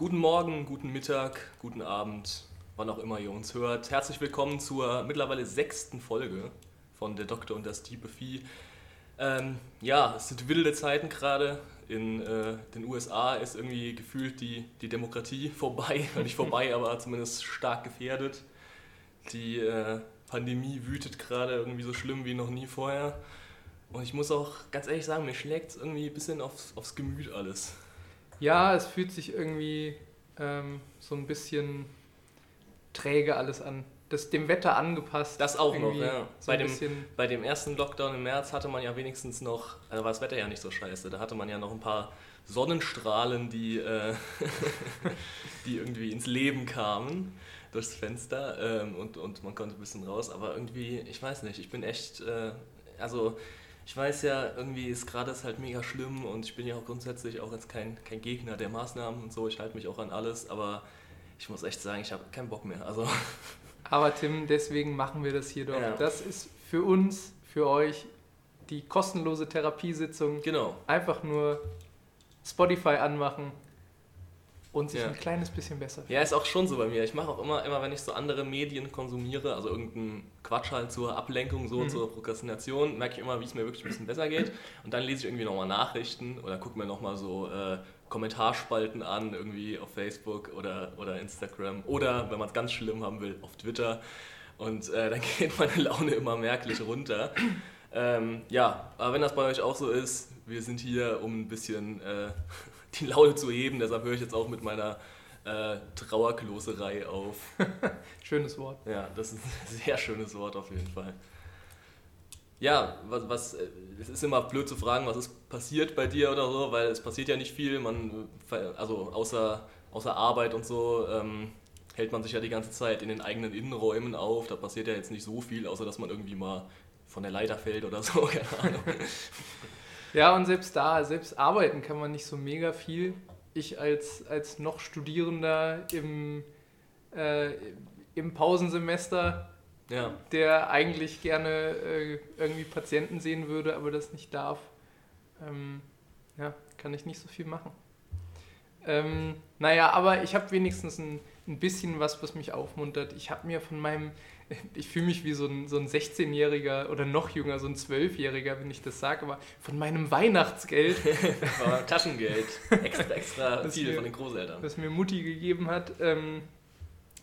Guten Morgen, guten Mittag, guten Abend, wann auch immer ihr uns hört. Herzlich willkommen zur mittlerweile sechsten Folge von Der Doktor und das tiefe Vieh. Ähm, ja, es sind wilde Zeiten gerade. In äh, den USA ist irgendwie gefühlt die, die Demokratie vorbei, nicht vorbei, aber zumindest stark gefährdet. Die äh, Pandemie wütet gerade irgendwie so schlimm wie noch nie vorher. Und ich muss auch ganz ehrlich sagen, mir schlägt es irgendwie ein bisschen aufs, aufs Gemüt alles. Ja, es fühlt sich irgendwie ähm, so ein bisschen träge alles an. Das dem Wetter angepasst. Das auch noch, ja. So bei, dem, bei dem ersten Lockdown im März hatte man ja wenigstens noch, also war das Wetter ja nicht so scheiße, da hatte man ja noch ein paar Sonnenstrahlen, die, äh, die irgendwie ins Leben kamen durchs Fenster ähm, und, und man konnte ein bisschen raus, aber irgendwie, ich weiß nicht, ich bin echt, äh, also ich weiß ja, irgendwie ist gerade es halt mega schlimm und ich bin ja auch grundsätzlich auch jetzt kein, kein Gegner der Maßnahmen und so, ich halte mich auch an alles, aber ich muss echt sagen, ich habe keinen Bock mehr. Also aber Tim, deswegen machen wir das hier doch. Ja. Das ist für uns, für euch die kostenlose Therapiesitzung. genau. Einfach nur Spotify anmachen und sich Ja. ein kleines bisschen besser fühlen. Ja, ist auch schon so bei mir. Ich mache auch immer, immer, wenn ich so andere Medien konsumiere, also irgendeinen Quatsch halt zur Ablenkung, so Mhm. zur Prokrastination, merke ich immer, wie es mir wirklich ein bisschen besser geht. Und dann lese ich irgendwie nochmal Nachrichten oder gucke mir nochmal so äh, Kommentarspalten an, irgendwie auf Facebook oder, oder Instagram. Oder, wenn man es ganz schlimm haben will, auf Twitter. Und äh, dann geht meine Laune immer merklich runter. Ähm, ja, aber wenn das bei euch auch so ist, wir sind hier, um ein bisschen äh, die Laune zu heben. Deshalb höre ich jetzt auch mit meiner äh, Trauerkloserei auf. Schönes Wort. Ja, das ist ein sehr schönes Wort auf jeden Fall. Ja, was, was, äh, es ist immer blöd zu fragen, was ist passiert bei dir oder so, weil es passiert ja nicht viel. Man, äh, also außer, außer Arbeit und so ähm, hält man sich ja die ganze Zeit in den eigenen Innenräumen auf. Da passiert ja jetzt nicht so viel, außer dass man irgendwie mal von der Leiter fällt oder so, keine Ahnung. Ja, und selbst da, selbst arbeiten kann man nicht so mega viel. Ich als, als noch Studierender im, äh, im Pausensemester, Ja, der eigentlich gerne äh, irgendwie Patienten sehen würde, aber das nicht darf, ähm, ja, kann ich nicht so viel machen. Ähm, naja, aber ich habe wenigstens ein, ein bisschen was, was mich aufmuntert. Ich habe mir von meinem, ich fühle mich wie so ein, so ein 16-Jähriger oder noch jünger, so ein 12-Jähriger, wenn ich das sage, aber von meinem Weihnachtsgeld, Taschengeld, extra, extra viel hier- von den Großeltern. das mir Mutti gegeben hat, ähm,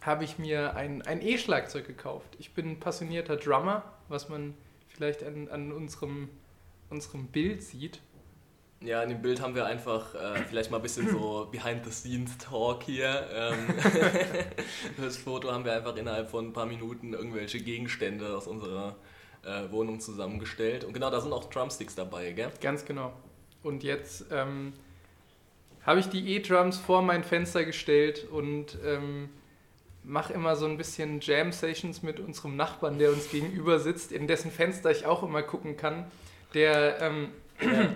habe ich mir ein, ein E-Schlagzeug gekauft. Ich bin ein passionierter Drummer, was man vielleicht an, an unserem, unserem Bild sieht. Ja, in dem Bild haben wir einfach äh, vielleicht mal ein bisschen so Behind-the-Scenes-Talk hier. Ähm, das Foto haben wir einfach innerhalb von ein paar Minuten irgendwelche Gegenstände aus unserer äh, Wohnung zusammengestellt. Und genau, da sind auch Drumsticks dabei, gell? Ganz genau. Und jetzt ähm, habe ich die E-Drums vor mein Fenster gestellt und ähm, mache immer so ein bisschen Jam-Sessions mit unserem Nachbarn, der uns gegenüber sitzt, in dessen Fenster ich auch immer gucken kann, der ähm,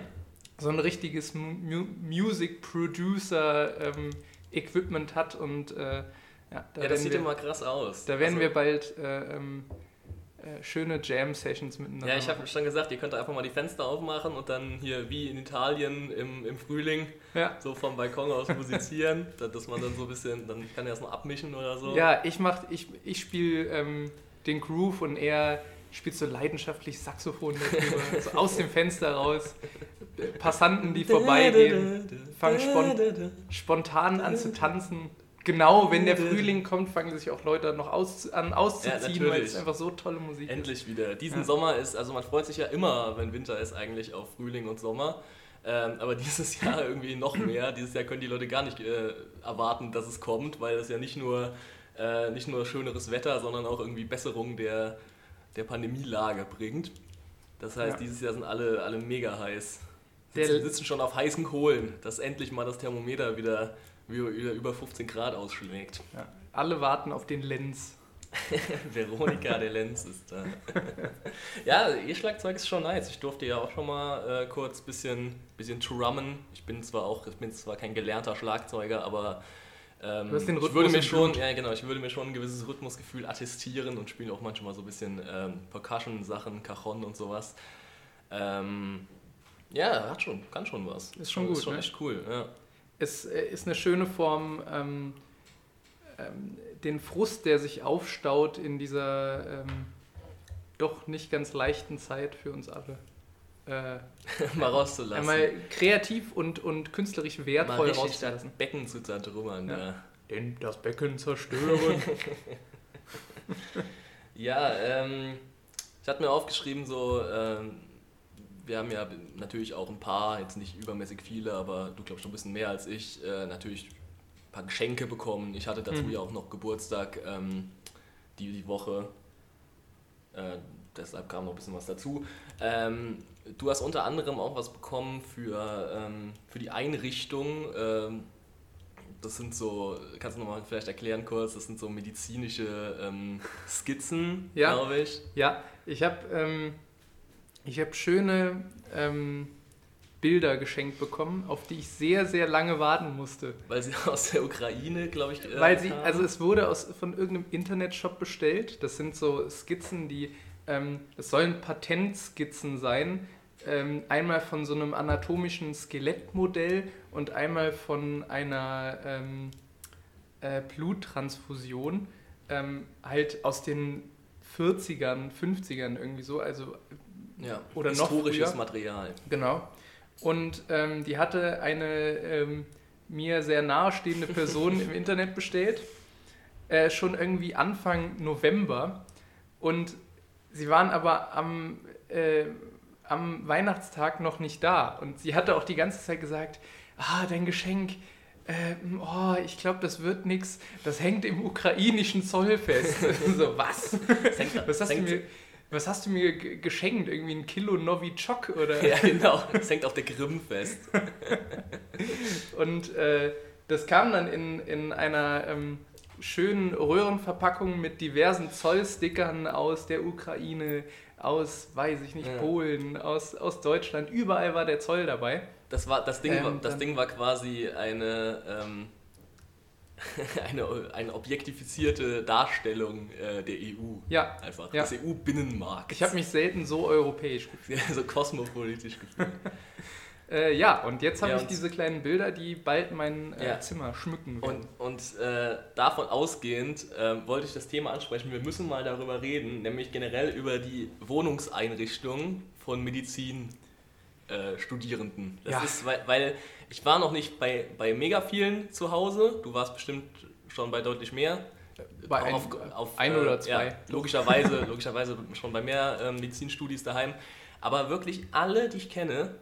so ein richtiges Mu Mu Music Producer ähm, Equipment hat und äh, ja, da Ja, das sieht wir, immer krass aus. da werden Also- wir bald äh, ähm, äh, schöne Jam-Sessions miteinander Ja, ich habe schon gesagt, ihr könnt einfach mal die Fenster aufmachen und dann hier wie in Italien im, im Frühling Ja. so vom Balkon aus musizieren, da- dass man dann so ein bisschen, dann kann er es noch abmischen oder so. Ja, ich mach, ich, ich spiele ähm, den Groove und er spielt so leidenschaftlich Saxophon darüber, so aus dem Fenster raus. Passanten, die vorbeigehen, fangen spon spontan an zu tanzen. Genau, wenn der Frühling kommt, fangen sich auch Leute noch aus, an auszuziehen, weil natürlich. es einfach so tolle Musik ist. Endlich wieder. Diesen Ja. Sommer ist, also man freut sich ja immer, wenn Winter ist, eigentlich auf Frühling und Sommer. Ähm, aber dieses Jahr irgendwie noch mehr. Dieses Jahr können die Leute gar nicht äh, erwarten, dass es kommt, weil es ja nicht nur, äh, nicht nur schöneres Wetter, sondern auch irgendwie Besserung der, der Pandemielage bringt. Das heißt, Ja. dieses Jahr sind alle, alle mega heiß. Der- Sitzen, schon auf heißen Kohlen, dass endlich mal das Thermometer wieder, wieder, über 15 Grad ausschlägt. Ja, alle warten auf den Lenz. Veronika de Lenz ist da. ja, ihr Schlagzeug ist schon nice. Ich durfte ja auch schon mal äh, kurz ein bisschen, bisschen drummen. Ich bin zwar auch, ich bin zwar kein gelernter Schlagzeuger, aber ähm, Du hast den ich Rhythmus würde mir schon, ja genau, ich würde mir schon ein gewisses Rhythmusgefühl attestieren und spiele auch manchmal so ein bisschen ähm, Percussion-Sachen, Cajon und sowas. Ähm, ja, hat schon, kann schon was. Ist schon Ist gut, schon ne? echt cool, ja. es äh, ist eine schöne Form, ähm, ähm, den Frust, der sich aufstaut in dieser ähm, doch nicht ganz leichten Zeit für uns alle. Äh, mal rauszulassen. Einmal kreativ und, und künstlerisch wertvoll mal rauszulassen. Das Becken zu zertrümmern. Ja. Ja. Denn das Becken zerstören. ja, ähm, ich hatte mir aufgeschrieben, so, ähm, wir haben ja natürlich auch ein paar, jetzt nicht übermäßig viele, aber du glaubst schon ein bisschen mehr als ich, äh, natürlich ein paar Geschenke bekommen. Ich hatte dazu mhm. ja auch noch Geburtstag ähm, die, die Woche. Äh, deshalb kam noch ein bisschen was dazu. Ähm, du hast unter anderem auch was bekommen für, ähm, für die Einrichtung. Ähm, das sind so, kannst du nochmal vielleicht erklären kurz, das sind so medizinische ähm, Skizzen, ja, glaube ich. Ja, ich habe ähm, hab schöne ähm, Bilder geschenkt bekommen, auf die ich sehr, sehr lange warten musste. Weil sie aus der Ukraine, glaube ich, äh, Weil sie, also es wurde aus, von irgendeinem Internetshop bestellt. Das sind so Skizzen, die, ähm, es sollen Patentskizzen sein, ähm, einmal von so einem anatomischen Skelettmodell und einmal von einer ähm, äh, Bluttransfusion, ähm, halt aus den 40ern, 50ern irgendwie so, also ja, oder historisches noch Material. Genau. Und ähm, die hatte eine ähm, mir sehr nahestehende Person im Internet bestellt, äh, schon irgendwie Anfang November. Und sie waren aber am äh, am Weihnachtstag noch nicht da. Und sie hatte auch die ganze Zeit gesagt, ah, dein Geschenk, äh, oh, ich glaube, das wird nichts. Das hängt im ukrainischen Zoll fest. so, was? Was hast, du mir, was hast du mir geschenkt? Irgendwie ein Kilo Novichok oder? Ja, genau. Das hängt auf der Krim fest. Und äh, das kam dann in, in einer ähm, schönen Röhrenverpackung mit diversen Zollstickern aus der Ukraine, aus, weiß ich nicht, ja. Polen, aus, aus Deutschland, überall war der Zoll dabei. Das, war, das, Ding, ähm, war, das Ding war quasi eine, ähm, eine, eine objektifizierte Darstellung äh, der EU. Ja. Einfach. Ja. Des EU-Binnenmarkts. Ich habe mich selten so europäisch gefühlt. so kosmopolitisch gefühlt. Äh, ja, und jetzt habe ja, ich diese kleinen Bilder, die bald mein äh, ja. Zimmer schmücken werden. Und, und äh, davon ausgehend ähm, wollte ich das Thema ansprechen. Wir müssen mal darüber reden, nämlich generell über die Wohnungseinrichtung von Medizinstudierenden. das ja. ist, weil, weil ich war noch nicht bei, bei mega vielen zu Hause. Du warst bestimmt schon bei deutlich mehr. Bei ein, auf, auf, ein oder äh, zwei. Ja, logischerweise, logischerweise schon bei mehr ähm, Medizinstudis daheim. Aber wirklich alle, die ich kenne,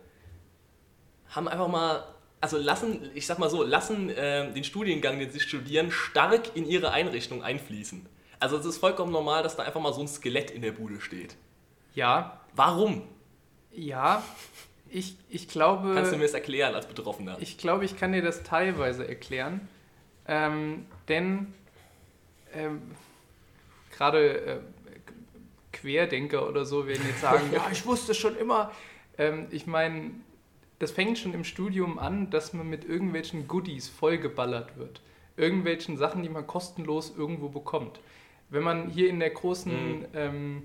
haben einfach mal, also lassen, ich sag mal so, lassen äh, den Studiengang, den sie studieren, stark in ihre Einrichtung einfließen. Also es ist vollkommen normal, dass da einfach mal so ein Skelett in der Bude steht. Ja. Warum? Ja, ich, ich glaube. Kannst du mir das erklären als Betroffener? Ich glaube, ich kann dir das teilweise erklären. Ähm, denn ähm, gerade äh, Querdenker oder so werden jetzt sagen, ja, ich wusste schon immer. Ähm, ich meine, das fängt schon im Studium an, dass man mit irgendwelchen Goodies vollgeballert wird. Irgendwelchen Sachen, die man kostenlos irgendwo bekommt. Wenn man hier in der großen mhm. ähm,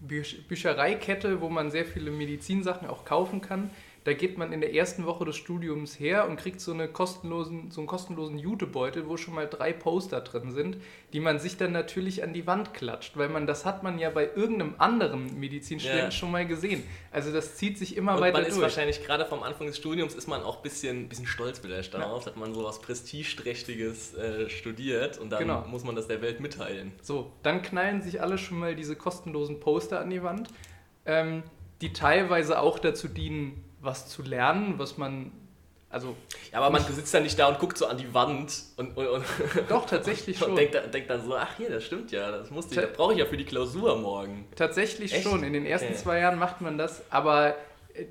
Büchereikette, wo man sehr viele Medizinsachen auch kaufen kann, da geht man in der ersten Woche des Studiums her und kriegt so, eine kostenlosen, so einen kostenlosen Jutebeutel, wo schon mal drei Poster drin sind, die man sich dann natürlich an die Wand klatscht, weil man das hat man ja bei irgendeinem anderen Medizinstudenten ja. schon mal gesehen. Also das zieht sich immer und weiter man ist wahrscheinlich gerade vom Anfang des Studiums ist man auch ein bisschen, bisschen stolz vielleicht darauf, ja. dass man so was Prestigeträchtiges äh, studiert und dann genau. muss man das der Welt mitteilen. So, dann knallen sich alle schon mal diese kostenlosen Poster an die Wand, ähm, die teilweise auch dazu dienen, was zu lernen, was man. Also, ja, aber man sitzt dann nicht da und guckt so an die Wand und. und, und Doch, tatsächlich schon. Und denkt, denkt, dann so, ach hier, das stimmt ja, das, das brauche ich ja für die Klausur morgen. Tatsächlich Echt? schon. In den ersten okay. zwei Jahren macht man das, aber äh,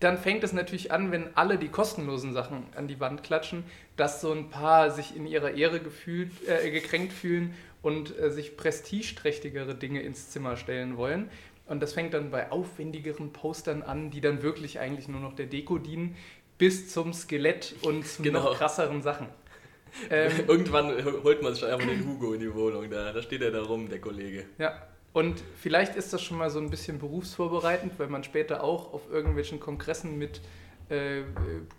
dann fängt es natürlich an, wenn alle die kostenlosen Sachen an die Wand klatschen, dass so ein paar sich in ihrer Ehre gefühlt, äh, gekränkt fühlen und äh, sich prestigeträchtigere Dinge ins Zimmer stellen wollen. Und das fängt dann bei aufwendigeren Postern an, die dann wirklich eigentlich nur noch der Deko dienen, bis zum Skelett und zu genau. noch krasseren Sachen. Ähm, Irgendwann holt man sich einfach den Hugo in die Wohnung, da, da steht er da rum, der Kollege. Ja, und vielleicht ist das schon mal so ein bisschen berufsvorbereitend, weil man später auch auf irgendwelchen Kongressen mit äh,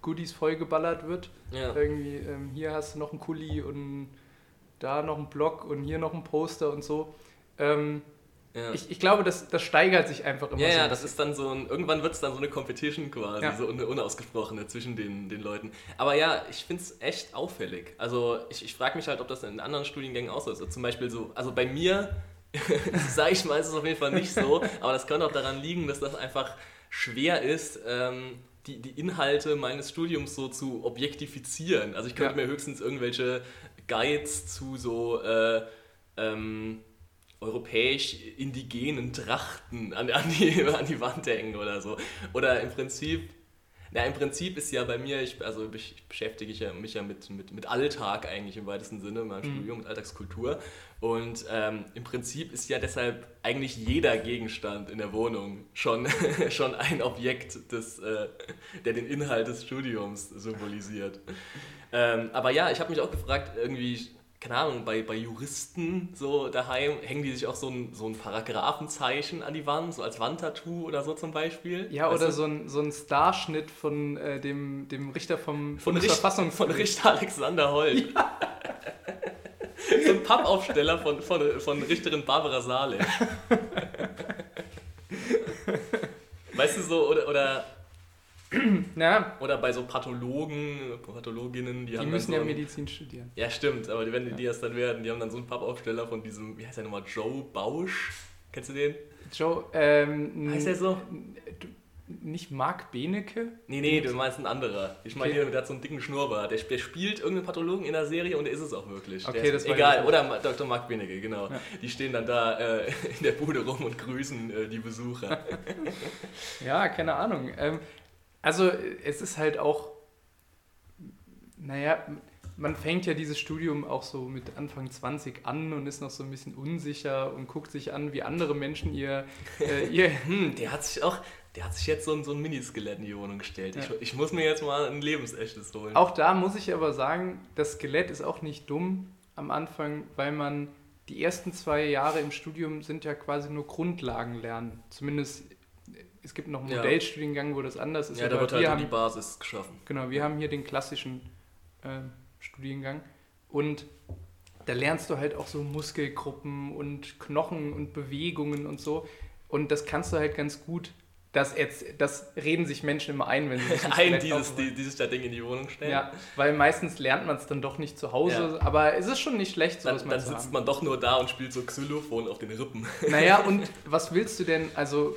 Goodies vollgeballert wird. Ja. Irgendwie, ähm, hier hast du noch einen Kuli und da noch einen Block und hier noch ein Poster und so. Ähm, Ja. ich, ich glaube, das, das steigert sich einfach immer Ja, so. ja, das ist dann so ein, irgendwann wird es dann so eine Competition quasi, Ja. so eine unausgesprochene zwischen den, den Leuten. Aber ja, ich finde es echt auffällig. Also ich, ich frage mich halt, ob das in anderen Studiengängen auch so ist. Also zum Beispiel so, also bei mir, sage ich mal, ist es auf jeden Fall nicht so, aber das könnte auch daran liegen, dass das einfach schwer ist, ähm, die, die Inhalte meines Studiums so zu objektifizieren. Also ich könnte Ja. mir höchstens irgendwelche Guides zu so äh, ähm, europäisch indigenen Trachten an, an, die, an die Wand hängen oder so. Oder im Prinzip, na im Prinzip ist ja bei mir, ich, also ich, ich beschäftige ja, mich ja mit, mit, mit Alltag eigentlich im weitesten Sinne, in meinem Mhm. Studium, mit Alltagskultur. Und ähm, im Prinzip ist ja deshalb eigentlich jeder Gegenstand in der Wohnung schon, schon ein Objekt, des, äh, der den Inhalt des Studiums symbolisiert. Ähm, aber ja, ich habe mich auch gefragt, irgendwie, keine Ahnung, bei, bei Juristen so daheim, hängen die sich auch so ein, so ein Paragraphenzeichen an die Wand, so als Wandtattoo oder so zum Beispiel? Ja, Weißt oder du? so ein, so ein Starschnitt von äh, dem, dem Richter vom von, Richt, von. Richter Alexander Holt. so ein Pappaufsteller von, von, von Richterin Barbara Salesch. weißt du so, oder, oder, Ja, oder bei so Pathologen, Pathologinnen, die, die haben müssen dann ja so ein- Medizin studieren. Ja, stimmt, aber die, wenn die, die das dann werden, die haben dann so einen Pappaufsteller von diesem, wie heißt der nochmal, Joe Bausch? Kennst du den? Joe, ähm, Heißt der so? nicht Marc Benecke? Nee, nee, du meinst ein anderer. Ich meine, Okay. der hat so einen dicken Schnurrbart. Der, der spielt irgendeinen Pathologen in der Serie und der ist es auch wirklich. Okay, der das ist, weiß egal, oder Dr. Mark Benecke, genau. Ja. Die stehen dann da äh, in der Bude rum und grüßen äh, die Besucher. Ja, keine Ahnung. Ähm, also es ist halt auch, naja, man fängt ja dieses Studium auch so mit Anfang 20 an und ist noch so ein bisschen unsicher und guckt sich an, wie andere Menschen ihr, äh, ihr Hm, der hat sich auch, der hat sich jetzt so ein, so ein Miniskelett in die Wohnung gestellt. Ja. Ich, ich muss mir jetzt mal ein lebensechtes holen. Auch da muss ich aber sagen, das Skelett ist auch nicht dumm am Anfang, weil man die ersten zwei Jahre im Studium sind ja quasi nur Grundlagen lernen. Zumindest es gibt noch einen Ja. Modellstudiengang, wo das anders ist. ja, da wird halt wir so haben, die Basis geschaffen. Genau, wir haben hier den klassischen äh, Studiengang und da lernst du halt auch so Muskelgruppen und Knochen und Bewegungen und so. Und das kannst du halt ganz gut. Das, jetzt, das reden sich Menschen immer ein, wenn sie sich Ein dieses, die, dieses da Ding in die Wohnung stellen. Ja, weil meistens lernt man es dann doch nicht zu Hause, aber es ist schon nicht schlecht, sowas Dann, mal dann sitzt haben. man doch nur da und spielt so Xylophon auf den Rippen. Naja, und was willst du denn, also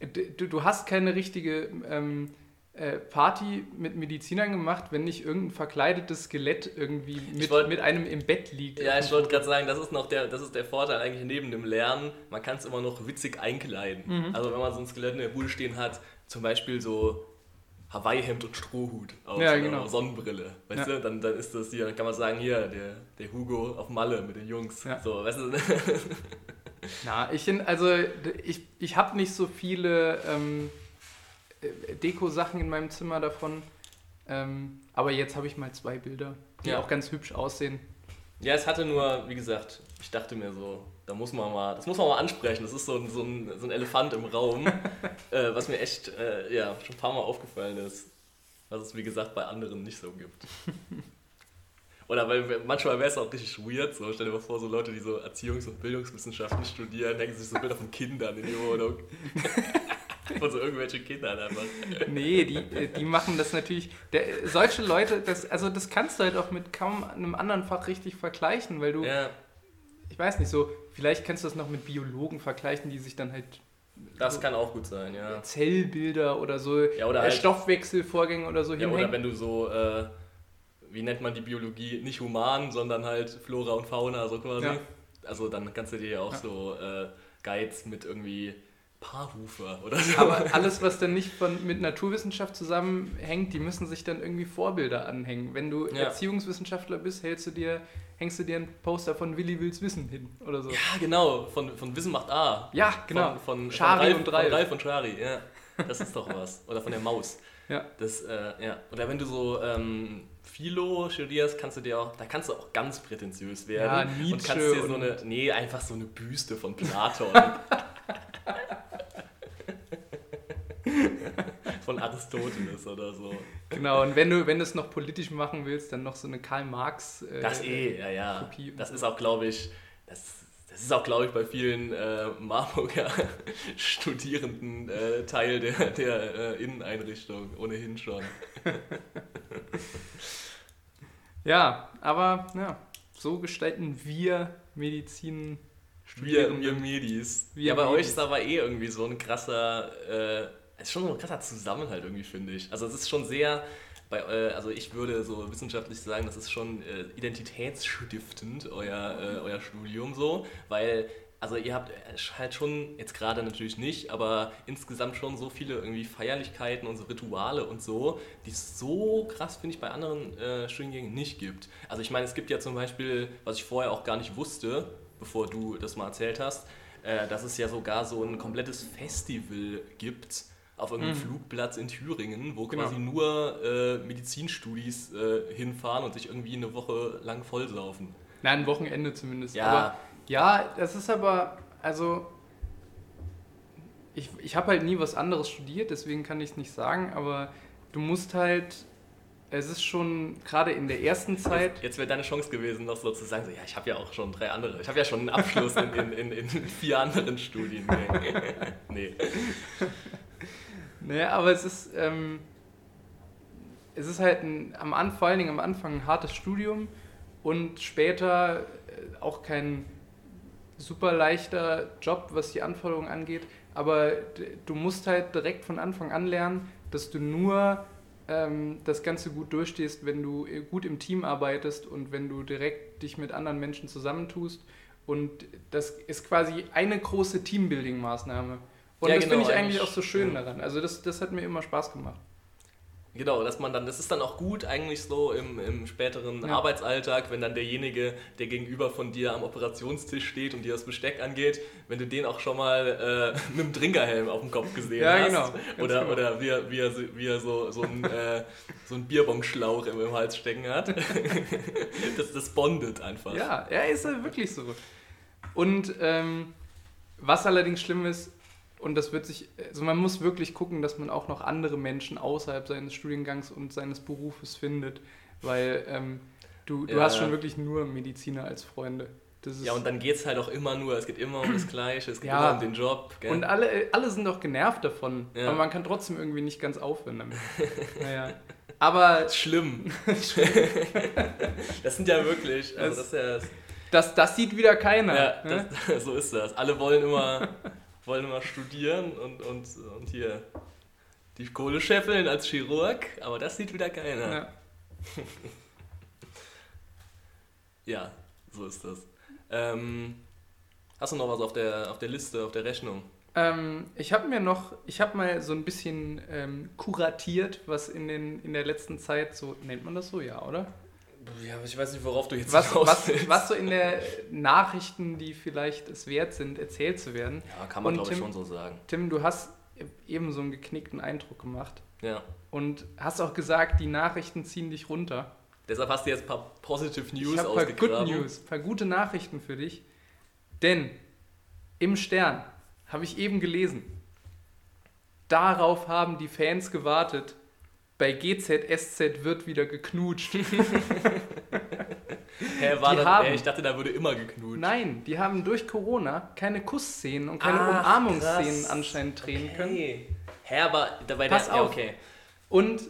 du, du hast keine richtige ähm, äh, Party mit Medizinern gemacht, wenn nicht irgendein verkleidetes Skelett irgendwie mit, wollt- mit einem im Bett liegt. Ja, ich wollte gerade sagen, das ist noch der, das ist der Vorteil eigentlich neben dem Lernen. Man kann es immer noch witzig einkleiden. Mhm. Also wenn man so ein Skelett in der Bude stehen hat, zum Beispiel so Hawaii-Hemd und Strohhut auf Ja, genau. Sonnenbrille, weißt Ja. du, dann, dann ist das hier, dann kann man sagen, hier, der, der Hugo auf Malle mit den Jungs. Ja. So, weißt du, Na, ich find, also ich, ich habe nicht so viele ähm, äh, Deko-Sachen in meinem Zimmer davon. Ähm, aber jetzt habe ich mal zwei Bilder, die Ja. auch ganz hübsch aussehen. Ja, es hatte nur, wie gesagt, ich dachte mir so, da muss man mal, das muss man mal ansprechen. Das ist so ein, so ein, so ein Elefant im Raum, äh, was mir echt, äh, ja, schon ein paar Mal aufgefallen ist, was es, wie gesagt, bei anderen nicht so gibt. Oder weil manchmal wäre es auch richtig weird, so stell dir mal vor, so Leute, die so Erziehungs- und Bildungswissenschaften studieren, denken sich so Bilder von Kindern in die Wohnung. von so irgendwelchen Kindern einfach. Nee, die, äh, die machen das natürlich. Der, solche Leute, das, also das kannst du halt auch mit kaum einem anderen Fach richtig vergleichen, weil du, Ja, ich weiß nicht, so, vielleicht kannst du das noch mit Biologen vergleichen, die sich dann halt das so kann auch gut sein, ja. Zellbilder oder so Ja, oder halt- Stoffwechselvorgänge oder so Ja, hinhängen. oder wenn du so, äh, wie nennt man die Biologie, nicht human, sondern halt Flora und Fauna, so quasi. Ja. Also dann kannst du dir ja auch Ja. so äh, Guides mit irgendwie Paarhufer oder so. Aber alles, was dann nicht von, mit Naturwissenschaft zusammenhängt, die müssen sich dann irgendwie Vorbilder anhängen. Wenn du Ja. Erziehungswissenschaftler bist, hältst du dir, hängst du dir ein Poster von Willi Wills Wissen hin oder so. ja, genau, von, von Wissen macht A. Ja, genau. Von, von, Schari von und Ralf, Ralf. Von Ralf und Schari, ja. Das ist doch was. Oder von der Maus. Ja. Das, äh, ja. Oder wenn du so ähm, Philo studierst, kannst du dir auch, da kannst du auch ganz prätentiös werden. Ja, und Nietzsche kannst dir so und- eine, nee, einfach so eine Büste von Platon. von von Aristoteles oder so. Genau, und wenn du, wenn du es noch politisch machen willst, dann noch so eine Karl Marx. Äh, das eh, ja, ja. Kopie das ist auch, glaube ich, das, das ist auch, glaube ich, bei vielen äh, Marburger Studierenden äh, Teil der, der äh, Inneneinrichtung, ohnehin schon. ja, aber ja, so gestalten wir Medizin. Wir, wir Medis. Wir ja, bei Medis. euch ist aber eh irgendwie so ein krasser, äh, ist schon so ein krasser Zusammenhalt irgendwie, finde ich. Also es ist schon sehr, bei, äh, also ich würde so wissenschaftlich sagen, das ist schon äh, identitätsstiftend, euer, äh, euer Studium so, weil also ihr habt halt schon, jetzt gerade natürlich nicht, aber insgesamt schon so viele irgendwie Feierlichkeiten und so Rituale und so, die es so krass, finde ich, bei anderen äh, Studiengängen nicht gibt. Also ich meine, es gibt ja zum Beispiel, was ich vorher auch gar nicht wusste, bevor du das mal erzählt hast, äh, dass es ja sogar so ein komplettes Festival gibt auf irgendeinem mhm. Flugplatz in Thüringen, wo genau. quasi nur äh, Medizinstudis äh, hinfahren und sich irgendwie eine Woche lang vollsaufen. Nein, ein Wochenende zumindest. Ja, aber, ja das ist aber, also ich, ich habe halt nie was anderes studiert, deswegen kann ich es nicht sagen, aber du musst halt es ist schon gerade in der ersten Zeit. Jetzt, jetzt wäre deine Chance gewesen, noch so zu sagen: so, Ja, ich habe ja auch schon drei andere. Ich habe ja schon einen Abschluss in, in, in, in, vier anderen Studien. Nee. nee. Naja, aber es ist, ähm, es ist halt ein, am Anfang, vor allen Dingen am Anfang ein hartes Studium und später äh, auch kein super leichter Job, was die Anforderungen angeht. Aber du musst halt direkt von Anfang an lernen, dass du nur ähm, das Ganze gut durchstehst, wenn du äh, gut im Team arbeitest und wenn du direkt dich mit anderen Menschen zusammentust. Und das ist quasi eine große Teambuilding-Maßnahme. Und ja, das genau, finde ich eigentlich auch so schön ja. daran. Also das, das hat mir immer Spaß gemacht. Genau, dass man dann, das ist dann auch gut eigentlich so im, im späteren ja. Arbeitsalltag, wenn dann derjenige, der gegenüber von dir am Operationstisch steht und dir das Besteck angeht, wenn du den auch schon mal äh, mit dem Trinkerhelm auf dem Kopf gesehen ja, hast. Genau, oder genau. oder wie er, wie er, wie er so, so einen äh, so ein Bierbonschlauch im, im Hals stecken hat. das, das bondet einfach. Ja, er ist ja wirklich so. Und ähm, was allerdings schlimm ist, und das wird sich, also man muss wirklich gucken, dass man auch noch andere Menschen außerhalb seines Studiengangs und seines Berufes findet, weil ähm, du, du ja. hast schon wirklich nur Mediziner als Freunde. ja, und dann geht es halt auch immer nur, es geht immer um das Gleiche, es geht ja. immer um den Job. Gell? Und alle, alle sind doch genervt davon, ja. aber man kann trotzdem irgendwie nicht ganz aufhören damit. naja. Aber. Schlimm. das sind ja wirklich. Also das, das, ja das, das, sieht wieder keiner. Ja, ne? das, so ist das. Alle wollen immer wollen immer studieren und, und, und hier die Kohle scheffeln als Chirurg, aber das sieht wieder keiner. Ja, ja so ist das. Ähm, hast du noch was auf der, auf der Liste, auf der Rechnung? Ähm, ich habe mir noch, ich habe mal so ein bisschen ähm, kuratiert, was in, den, in der letzten Zeit so, nennt man das so, ja, oder? Ja, aber ich weiß nicht, worauf du jetzt was, was, was so in der Nachrichten, die vielleicht es wert sind, erzählt zu werden. Ja, kann man glaube ich schon so sagen. Tim, du hast eben so einen geknickten Eindruck gemacht. Ja. Und hast auch gesagt, die Nachrichten ziehen dich runter. Deshalb hast du jetzt ein paar Positive News ich ausgegraben. Ein paar Good News, ein paar gute Nachrichten für dich. Denn im Stern habe ich eben gelesen, darauf haben die Fans gewartet, bei GZSZ wird wieder geknutscht. Hä, war das, haben, ich dachte, da würde immer geknutscht. Nein, die haben durch Corona keine Kussszenen und keine Ach, Umarmungsszenen anscheinend drehen okay. können. Hä, aber dabei Pass der, auf. Ja, okay. Und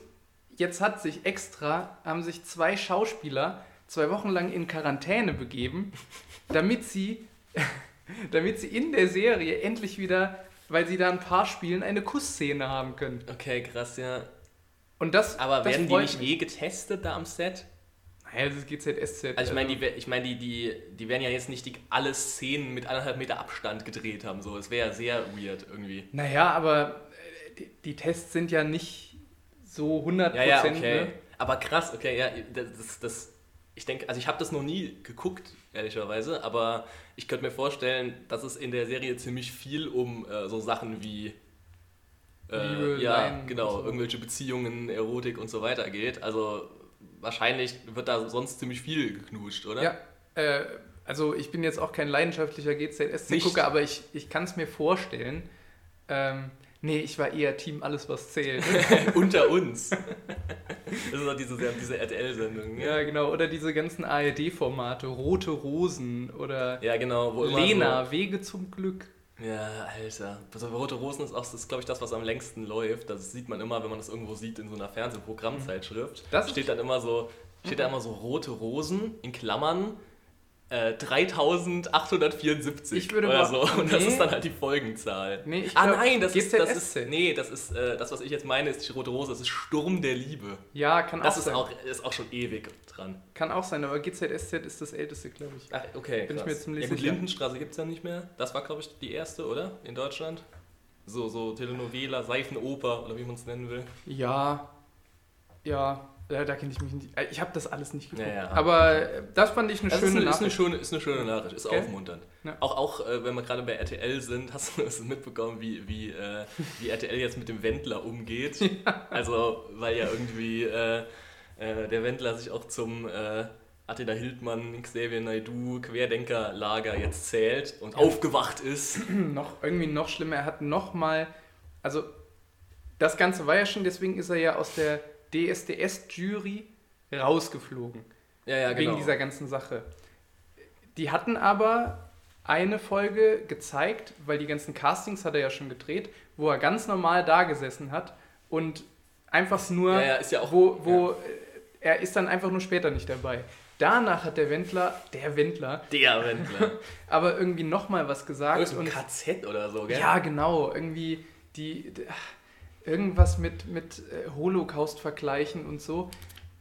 jetzt hat sich extra, haben sich zwei Schauspieler zwei Wochen lang in Quarantäne begeben, damit sie, damit sie in der Serie endlich wieder, weil sie da ein paar spielen, eine Kussszene haben können. Okay, krass, ja. Und das, Aber das werden die nicht eh getestet da am Set? Naja, das ist GZSZ. Also ich meine, die, ich mein, die, die, die werden ja jetzt nicht die, alle Szenen mit anderthalb Meter Abstand gedreht haben. So. Das wäre ja sehr weird irgendwie. Naja, aber äh, die, die, Tests sind ja nicht so 100%. Ja, ja, okay. Ne? Aber krass, okay, ja, das, das, ich denke, also ich habe das noch nie geguckt, ehrlicherweise, aber ich könnte mir vorstellen, dass es in der Serie ziemlich viel um äh, so Sachen wie äh, ja, genau, so. irgendwelche Beziehungen, Erotik und so weiter geht. Also wahrscheinlich wird da sonst ziemlich viel geknutscht, oder? Ja, äh, also ich bin jetzt auch kein leidenschaftlicher GZSC-Gucker, aber ich, ich kann es mir vorstellen. Ähm, Nee, ich war eher Team Alles, was zählt. Unter uns. Das ist auch diese, diese RTL-Sendung. Ja, genau. Oder diese ganzen ARD-Formate. Rote Rosen oder ja, genau, Lena, so Wege zum Glück. Ja, Alter. Also Rote Rosen ist auch, glaube ich, das, was am längsten läuft. Das sieht man immer, wenn man das irgendwo sieht in so einer Fernsehprogrammzeitschrift. Das steht dann immer so, steht da immer so Rote Rosen in Klammern 3874 ich würde oder mal, so. Und nee. das ist dann halt die Folgenzahl. Nee, ich ah glaub, nein, das ist, das ist, nee, das ist, äh, das was ich jetzt meine, ist die Rote Rose, das ist Sturm der Liebe. Ja, kann das auch sein. Das ist auch schon ewig dran. Kann auch sein, aber GZSZ ist das älteste, glaube ich. Ach, okay, Bin krass. ich mir ziemlich ja, gut, sicher. Lindenstraße gibt es ja nicht mehr. Das war, glaube ich, die erste, oder? In Deutschland. So, so Telenovela, Seifenoper oder wie man es nennen will. Ja, ja, ja, da kenne ich mich nicht. Äh, ich habe das alles nicht geguckt. Ja, ja. Aber das fand ich eine das schöne ist eine, Nachricht. Ist eine, schöne, ist eine schöne Nachricht, ist okay. aufmunternd. Auch, auch äh, wenn wir gerade bei RTL sind, hast du das mitbekommen, wie, wie, äh, wie RTL jetzt mit dem Wendler umgeht? Also, weil ja irgendwie äh, äh, der Wendler sich auch zum äh, Attila Hildmann, Xavier Naidu, Querdenkerlager jetzt zählt und aufgewacht ist. noch irgendwie noch schlimmer, er hat nochmal, also das Ganze war ja schon, deswegen ist er ja aus der DSDS-Jury rausgeflogen. Ja, ja, genau. Wegen dieser ganzen Sache. Die hatten aber eine Folge gezeigt, weil die ganzen Castings hat er ja schon gedreht, wo er ganz normal da gesessen hat und einfach nur, ja, ja, ist ja auch, wo, wo ja. er ist dann einfach nur später nicht dabei. Danach hat der Wendler, der Wendler, der Wendler, aber irgendwie nochmal was gesagt. Irgend und KZ oder so, gell? Ja, genau, irgendwie die irgendwas mit, mit äh, Holocaust vergleichen und so.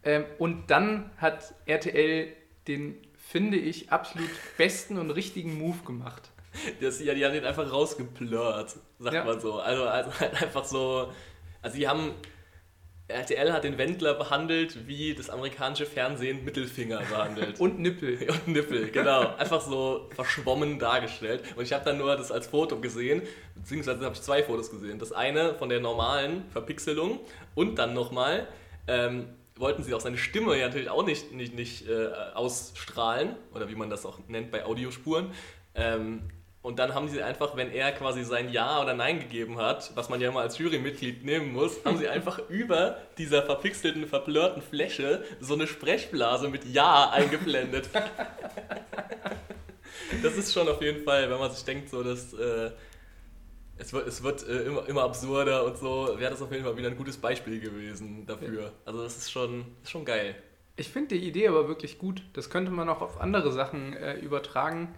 Ähm, und dann hat RTL den, finde ich, absolut besten und richtigen Move gemacht. Das, ja, die haben den einfach rausgeplört, sagt ja. man so. Also, also halt einfach so. Also die haben RTL hat den Wendler behandelt, wie das amerikanische Fernsehen Mittelfinger behandelt. Und Nippel. Und Nippel, genau. Einfach so verschwommen dargestellt. Und ich habe dann nur das als Foto gesehen, beziehungsweise habe ich zwei Fotos gesehen. Das eine von der normalen Verpixelung und dann nochmal ähm, wollten sie auch seine Stimme ja natürlich auch nicht, nicht, nicht äh, ausstrahlen, oder wie man das auch nennt bei Audiospuren. Ähm, und dann haben sie einfach, wenn er quasi sein Ja oder Nein gegeben hat, was man ja mal als Jurymitglied nehmen muss, haben sie einfach über dieser verpixelten, verblurrten Fläche so eine Sprechblase mit Ja eingeblendet. das ist schon auf jeden Fall, wenn man sich denkt, so dass äh, es wird, es wird äh, immer, immer absurder und so, wäre das auf jeden Fall wieder ein gutes Beispiel gewesen dafür. Ja. Also das ist schon, ist schon geil. Ich finde die Idee aber wirklich gut. Das könnte man auch auf andere Sachen äh, übertragen.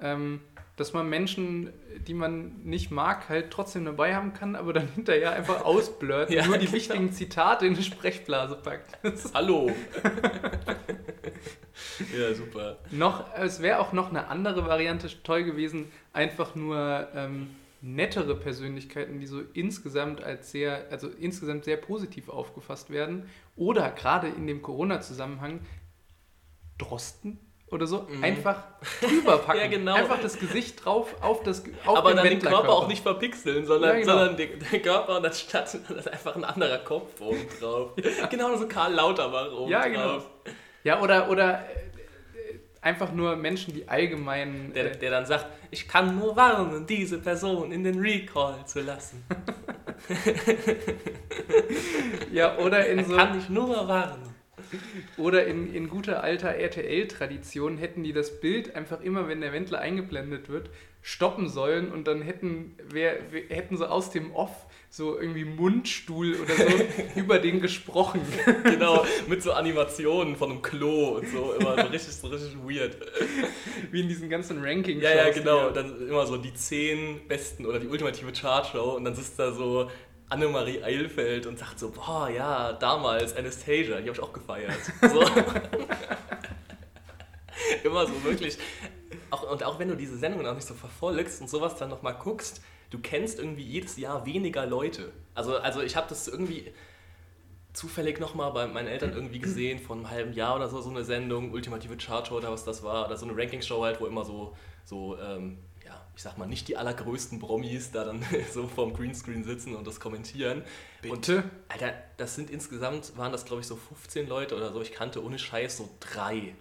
Ähm, dass man Menschen, die man nicht mag, halt trotzdem dabei haben kann, aber dann hinterher einfach ausblurrt ja, nur die genau. wichtigen Zitate in eine Sprechblase packt. Hallo! ja, super. Noch, es wäre auch noch eine andere Variante toll gewesen, einfach nur ähm, nettere Persönlichkeiten, die so insgesamt als sehr, also insgesamt sehr positiv aufgefasst werden. Oder gerade in dem Corona-Zusammenhang Drosten oder so mhm. einfach drüber packen. ja, genau. Einfach das Gesicht drauf auf das auf Aber den dann den Körper auch nicht verpixeln, sondern, ja, genau. sondern den, den, Körper und anstatt einfach ein anderer Kopf oben drauf. genau so Karl Lauterbach oben ja, genau. drauf. Ja, oder, oder äh, einfach nur Menschen, die allgemein. Der, äh, der dann sagt, ich kann nur warnen, diese Person in den Recall zu lassen. ja, oder in er so. Kann ich nur warnen. Oder in, in guter alter RTL-Tradition hätten die das Bild einfach immer, wenn der Wendler eingeblendet wird, stoppen sollen und dann hätten, wer, hätten so aus dem Off so irgendwie Mundstuhl oder so über den gesprochen. Genau, mit so Animationen von einem Klo und so, immer so richtig, so richtig weird. Wie in diesen ganzen Rankings. Ja, ja, genau. Dann immer so die zehn besten oder die ultimative Chartshow und dann sitzt da so Annemarie Eilfeld und sagt so, boah, ja, damals Anastasia, die habe ich auch gefeiert. So. Immer so wirklich. Auch, und auch wenn du diese Sendungen auch nicht so verfolgst und sowas dann nochmal guckst, du kennst irgendwie jedes Jahr weniger Leute. Also, also ich habe das irgendwie zufällig nochmal bei meinen Eltern irgendwie gesehen, von einem halben Jahr oder so, so eine Sendung, Ultimative Chartshow oder was das war, oder so eine Ranking-Show halt, wo immer so, so ähm, ich sag mal, nicht die allergrößten Promis da dann so vorm Greenscreen sitzen und das kommentieren. Bitte? Und, Alter, das sind insgesamt, waren das glaube ich so 15 Leute oder so. Ich kannte ohne Scheiß so drei.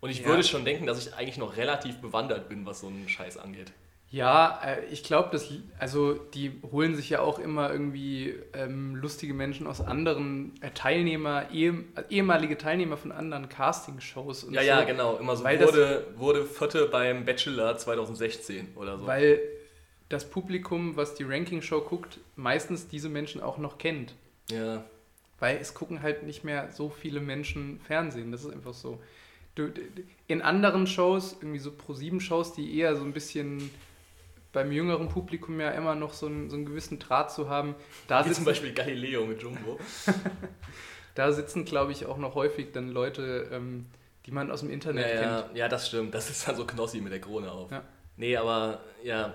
Und ich ja. würde schon denken, dass ich eigentlich noch relativ bewandert bin, was so einen Scheiß angeht. Ja, äh, ich glaube, dass also die holen sich ja auch immer irgendwie ähm, lustige Menschen aus anderen äh, Teilnehmer, eh, ehemalige Teilnehmer von anderen Castingshows. Ja, so, ja, genau. Immer so wurde, das, wurde Vierte beim Bachelor 2016 oder so. Weil das Publikum, was die Ranking-Show guckt, meistens diese Menschen auch noch kennt. Ja. Weil es gucken halt nicht mehr so viele Menschen Fernsehen. Das ist einfach so. In anderen Shows, irgendwie so Pro-7-Shows, die eher so ein bisschen beim jüngeren Publikum ja immer noch so einen, so einen gewissen Draht zu haben. Da Wie zum Beispiel Galileo mit Jumbo. da sitzen, glaube ich, auch noch häufig dann Leute, ähm, die man aus dem Internet ja, kennt. Ja, ja, das stimmt. Das ist dann so Knossi mit der Krone auf. Ja. Nee, aber ja,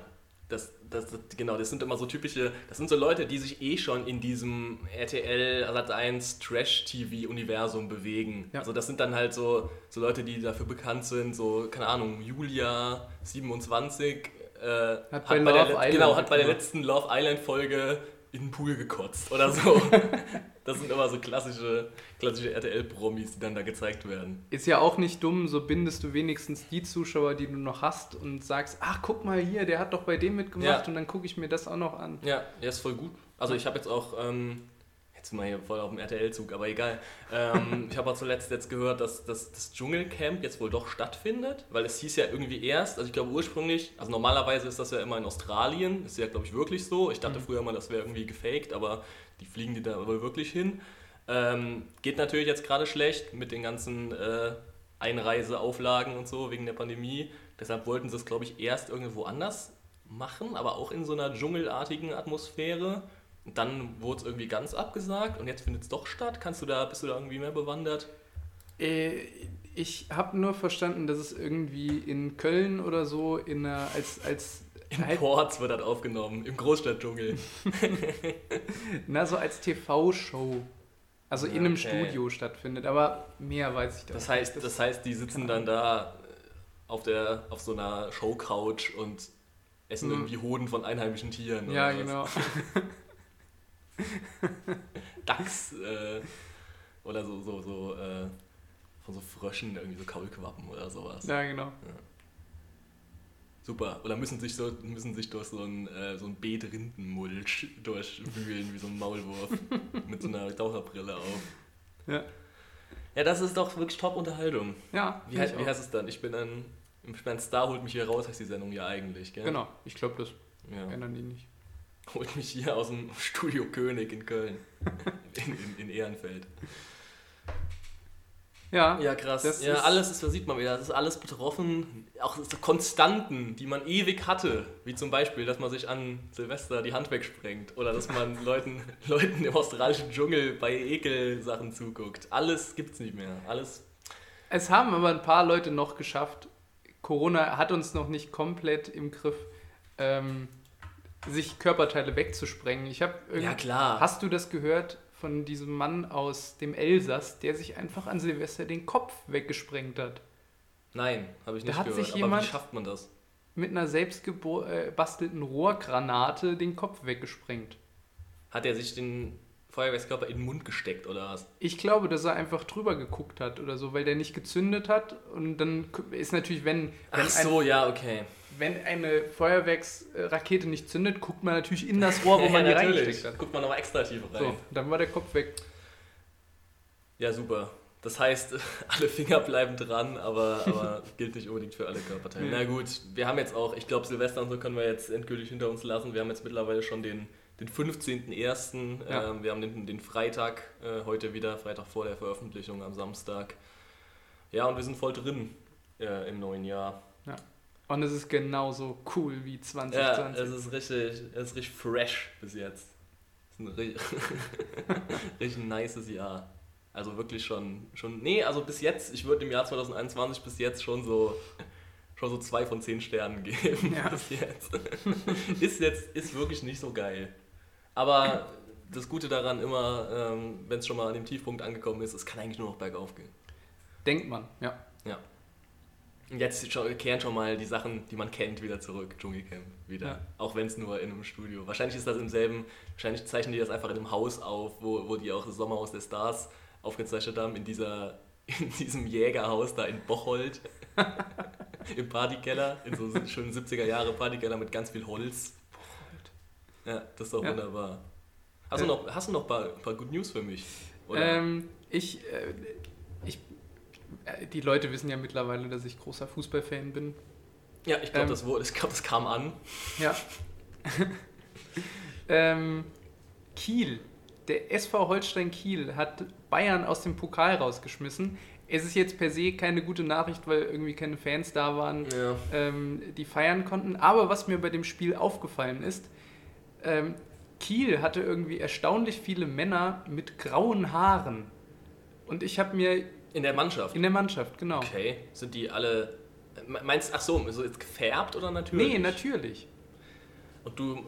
das, das, das, genau, das sind immer so typische, das sind so Leute, die sich eh schon in diesem RTL Sat 1 Trash-TV-Universum bewegen. Ja. Also das sind dann halt so, so Leute, die dafür bekannt sind, so, keine Ahnung, Julia 27 äh, hat, hat, bei, bei der, genau, hat bei der letzten Love Island-Folge in den Pool gekotzt oder so. das sind immer so klassische, klassische RTL-Promis, die dann da gezeigt werden. Ist ja auch nicht dumm, so bindest du wenigstens die Zuschauer, die du noch hast und sagst, ach guck mal hier, der hat doch bei dem mitgemacht ja. und dann gucke ich mir das auch noch an. Ja, der ist voll gut. Also ich habe jetzt auch ähm, Jetzt sind wir hier voll auf dem RTL-Zug, aber egal. Ähm, ich habe auch zuletzt jetzt gehört, dass, dass das Dschungelcamp jetzt wohl doch stattfindet, weil es hieß ja irgendwie erst, also ich glaube ursprünglich, also normalerweise ist das ja immer in Australien, ist ja glaube ich wirklich so. Ich dachte mhm. früher mal, das wäre irgendwie gefaked, aber die fliegen die da wohl wirklich hin. Ähm, geht natürlich jetzt gerade schlecht mit den ganzen äh, Einreiseauflagen und so wegen der Pandemie. Deshalb wollten sie es glaube ich erst irgendwo anders machen, aber auch in so einer dschungelartigen Atmosphäre. Und dann wurde es irgendwie ganz abgesagt und jetzt findet es doch statt. Kannst du da, bist du da irgendwie mehr bewandert? Äh, ich habe nur verstanden, dass es irgendwie in Köln oder so in einer, als, als in halt Ports wird das aufgenommen, im Großstadtdschungel. Na, so als TV-Show. Also in einem okay. Studio stattfindet, aber mehr weiß ich da das heißt, nicht. Das, das heißt, die sitzen dann da auf, der, auf so einer Showcouch und essen mhm. irgendwie Hoden von einheimischen Tieren. Ja, genau. Dachs äh, oder so, so, so äh, von so Fröschen, irgendwie so Kaulquappen oder sowas. Ja, genau. Ja. Super. Oder müssen sich, so, müssen sich durch so ein, äh, so ein Beet Rindenmulch durchwühlen, wie so ein Maulwurf mit so einer Taucherbrille auf. Ja. Ja, das ist doch wirklich Top-Unterhaltung. Ja. Wie, heißt, wie heißt es dann? Ich bin ein, ich bin ein Star, holt mich hier raus, heißt die Sendung ja eigentlich, gell? Genau, ich glaube, das ja. ändern die nicht. Holt mich hier aus dem Studio König in Köln. in, in, in Ehrenfeld. Ja, ja krass. ja, alles ist, da sieht man wieder, das ist alles betroffen. Auch Konstanten, die man ewig hatte. Wie zum Beispiel, dass man sich an Silvester die Hand wegsprengt. Oder dass man Leuten, Leuten im australischen Dschungel bei Ekelsachen zuguckt. Alles gibt's nicht mehr. Alles. Es haben aber ein paar Leute noch geschafft. Corona hat uns noch nicht komplett im Griff. Ähm, sich Körperteile wegzusprengen. Ich habe Ja, klar. Hast du das gehört von diesem Mann aus dem Elsass, der sich einfach an Silvester den Kopf weggesprengt hat? Nein, habe ich nicht da hat gehört. Sich jemand Aber wie schafft man das? Mit einer selbst gebastelten äh, Rohrgranate den Kopf weggesprengt. Hat er sich den Feuerwerkskörper in den Mund gesteckt oder was? Ich glaube, dass er einfach drüber geguckt hat oder so, weil der nicht gezündet hat. Und dann ist natürlich, wenn. wenn Ach so, ein, ja, okay wenn eine Feuerwerksrakete nicht zündet, guckt man natürlich in das Rohr, wo man ja, die reingesteckt hat. Guckt man nochmal extra tief rein. So, dann war der Kopf weg. Ja, super. Das heißt, alle Finger bleiben dran, aber, aber gilt nicht unbedingt für alle Körperteile. Na gut, wir haben jetzt auch, ich glaube, Silvester und so können wir jetzt endgültig hinter uns lassen. Wir haben jetzt mittlerweile schon den, den 15.01. Ja. Ähm, wir haben den, den Freitag äh, heute wieder, Freitag vor der Veröffentlichung am Samstag. Ja, und wir sind voll drin äh, im neuen Jahr. Ja. Und es ist genauso cool wie 2020. Ja, es ist richtig, es ist richtig fresh bis jetzt. Es ist ein richtig, richtig nices Jahr. Also wirklich schon, schon, nee, also bis jetzt, ich würde im Jahr 2021 bis jetzt schon so, schon so zwei von zehn Sternen geben. Ja. Bis jetzt. ist jetzt, ist wirklich nicht so geil. Aber das Gute daran immer, ähm, wenn es schon mal an dem Tiefpunkt angekommen ist, es kann eigentlich nur noch bergauf gehen. Denkt man, ja. Ja. Jetzt kehren schon mal die Sachen, die man kennt, wieder zurück. Dschungelcamp wieder. Ja. Auch wenn es nur in einem Studio. Wahrscheinlich ist das im selben, wahrscheinlich zeichnen die das einfach in einem Haus auf, wo, wo die auch das Sommerhaus der Stars aufgezeichnet haben, in, dieser, in diesem Jägerhaus da in Bocholt. Im Partykeller, in so einem schönen 70er Jahre Partykeller mit ganz viel Holz. Ja, das ist doch Ja. wunderbar. Hast, Äh. du noch, hast du noch ein paar, paar Good News für mich? Ähm, ich, äh, ich, die Leute wissen ja mittlerweile, dass ich großer Fußballfan bin. ja, ich glaube, ähm, das, wurde- ich glaub, das kam an. Ja. ähm, Kiel. Der SV Holstein Kiel hat Bayern aus dem Pokal rausgeschmissen. Es ist jetzt per se keine gute Nachricht, weil irgendwie keine Fans da waren, Ja. ähm, die feiern konnten. Aber was mir bei dem Spiel aufgefallen ist, ähm, Kiel hatte irgendwie erstaunlich viele Männer mit grauen Haaren. Und ich habe mir In der Mannschaft. in der Mannschaft, genau. Okay. Sind die alle. Meinst ach so, so jetzt gefärbt oder natürlich? Nee, natürlich. Und du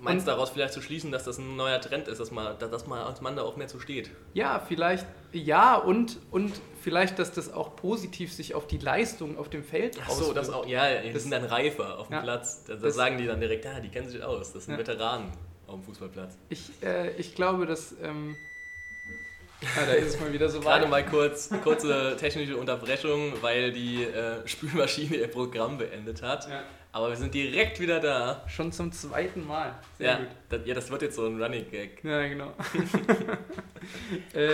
meinst Und- daraus vielleicht zu schließen, dass das ein neuer Trend ist, dass man, dass man als Mann da auch mehr zu steht. Ja, vielleicht, ja, und, und vielleicht, dass das auch positiv sich auf die Leistung auf dem Feld Ach so, das auch. Ja, die Das- sind dann reifer auf dem Ja. Platz. Da, da Das- sagen die dann direkt, ja, die kennen sich aus. Das sind Ja. Veteranen auf dem Fußballplatz. Ich, äh, ich glaube, dass. Ähm, ah, da ist es mal wieder so Gerade weit. mal kurz, kurze technische Unterbrechung, weil die äh, Spülmaschine ihr Programm beendet hat. Ja, Aber wir sind direkt wieder da. schon zum zweiten Mal. Sehr Ja gut. das, ja, das wird jetzt so ein Running Gag. Ja, genau.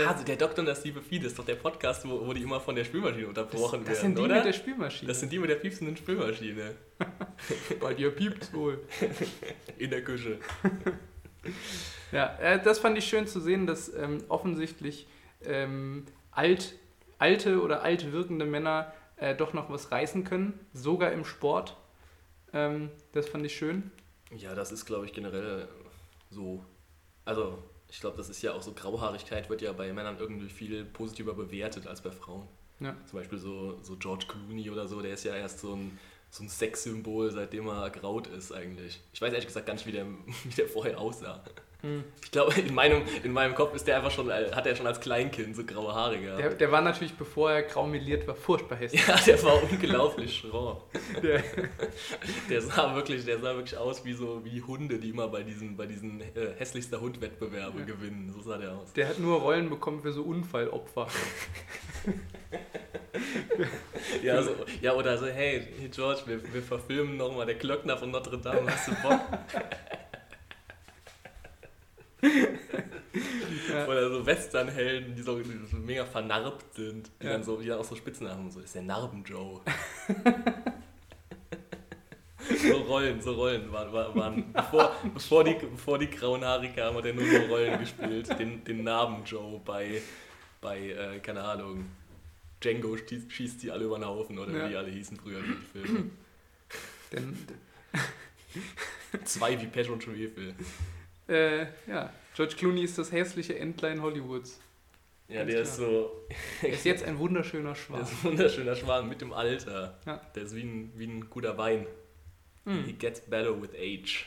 Also der Doktor und das liebe das ist doch der Podcast, wo, wo die immer von der Spülmaschine unterbrochen das, das werden, sind die oder? mit der Spülmaschine. das sind die mit der piepsenden Spülmaschine Bei dir piept's wohl. in der Küche. Ja, äh, das fand ich schön zu sehen, dass ähm, offensichtlich ähm, alt, alte oder alt wirkende Männer äh, doch noch was reißen können, sogar im Sport. Ähm, das fand ich schön. Ja, das ist, glaube ich, generell so. Also, ich glaube, das ist ja auch so, Grauhaarigkeit wird ja bei Männern irgendwie viel positiver bewertet als bei Frauen. Ja. Zum Beispiel so, so George Clooney oder so, der ist ja erst so ein, so ein Sexsymbol, seitdem er graut ist eigentlich. Ich weiß ehrlich gesagt gar nicht, wie der, wie der vorher aussah. Ich glaube, in meinem, in meinem Kopf ist der einfach schon, äh, hat er schon als Kleinkind so graue Haare gehabt. Der, der war natürlich, bevor er grau meliert war, furchtbar hässlich. ja, der war unglaublich schroff. Der, Der sah wirklich, der sah wirklich aus wie so wie Hunde, die immer bei diesen, bei diesen äh, hässlichster Hund-Wettbewerbe Ja. gewinnen. So sah der aus. der hat nur Rollen bekommen für so Unfallopfer. Ja, so, ja oder so, hey, hey George, wir, wir verfilmen nochmal der Glöckner von Notre Dame, hast du Bock? Ja. Oder so Westernhelden, die so, die so mega vernarbt sind, die Ja. dann so, die dann auch so Spitznamen haben, so ist der Narben-Joe. so Rollen, so Rollen waren, waren, bevor, bevor, die, bevor die grauen Haare kamen, hat er nur so Rollen gespielt. Den, den Narben-Joe bei, bei äh, keine Ahnung, Django schießt, schießt die alle über den Haufen oder Ja. wie die alle hießen früher die Filme. Denn, Zwei wie Pech und Schwefel. Äh, ja, George Clooney ist das hässliche Entlein Hollywoods. Ja, Ganz der ist so. Er ist jetzt ein wunderschöner Der Schwan. ist ein wunderschöner Schwan mit dem Alter. Ja. Der ist wie ein, wie ein guter Wein. Hm. He gets better with age.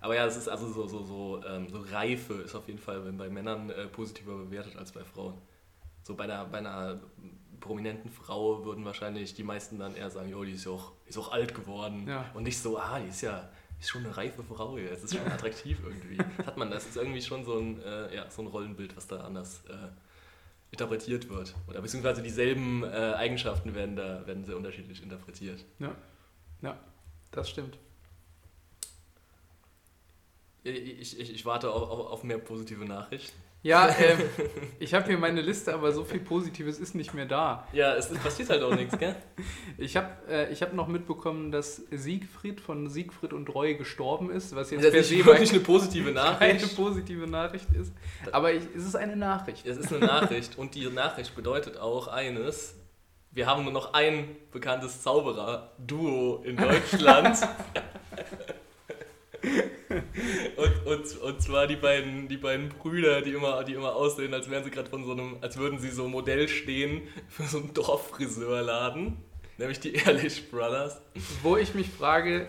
Aber ja, es ist also so, so, so, ähm, so Reife ist auf jeden Fall bei Männern äh, positiver bewertet als bei Frauen. So bei einer, bei einer prominenten Frau würden wahrscheinlich die meisten dann eher sagen, jo, die ist ja auch, ist auch alt geworden. Ja. Und nicht so, ah, die ist ja ist schon eine reife Frau jetzt. Das ist schon attraktiv irgendwie. Das hat man, das ist irgendwie schon so ein, äh, ja, so ein Rollenbild, was da anders äh, interpretiert wird. Oder beziehungsweise dieselben äh, Eigenschaften werden da werden sehr unterschiedlich interpretiert. Das stimmt. Ich, ich, ich warte auf, auf, auf mehr positive Nachrichten. Ja, ähm, ich habe hier meine Liste, aber so viel Positives ist nicht mehr da. Ja, es, passiert halt auch nichts, gell? Ich habe äh, ich hab noch mitbekommen, dass Siegfried von Siegfried und Roy gestorben ist, was jetzt Das per ist se wirklich eine positive keine Nachricht. positive Nachricht ist. Aber ich, es ist eine Nachricht. Es ist eine Nachricht und die Nachricht bedeutet auch eines. Wir haben nur noch ein bekanntes Zauberer-Duo in Deutschland. Und, und, und zwar die beiden, die beiden Brüder, die immer, die immer aussehen, als wären sie gerade von so einem, als würden sie so Modell stehen für so einen Dorffriseurladen. Nämlich die Ehrlich Brothers. Wo ich mich frage,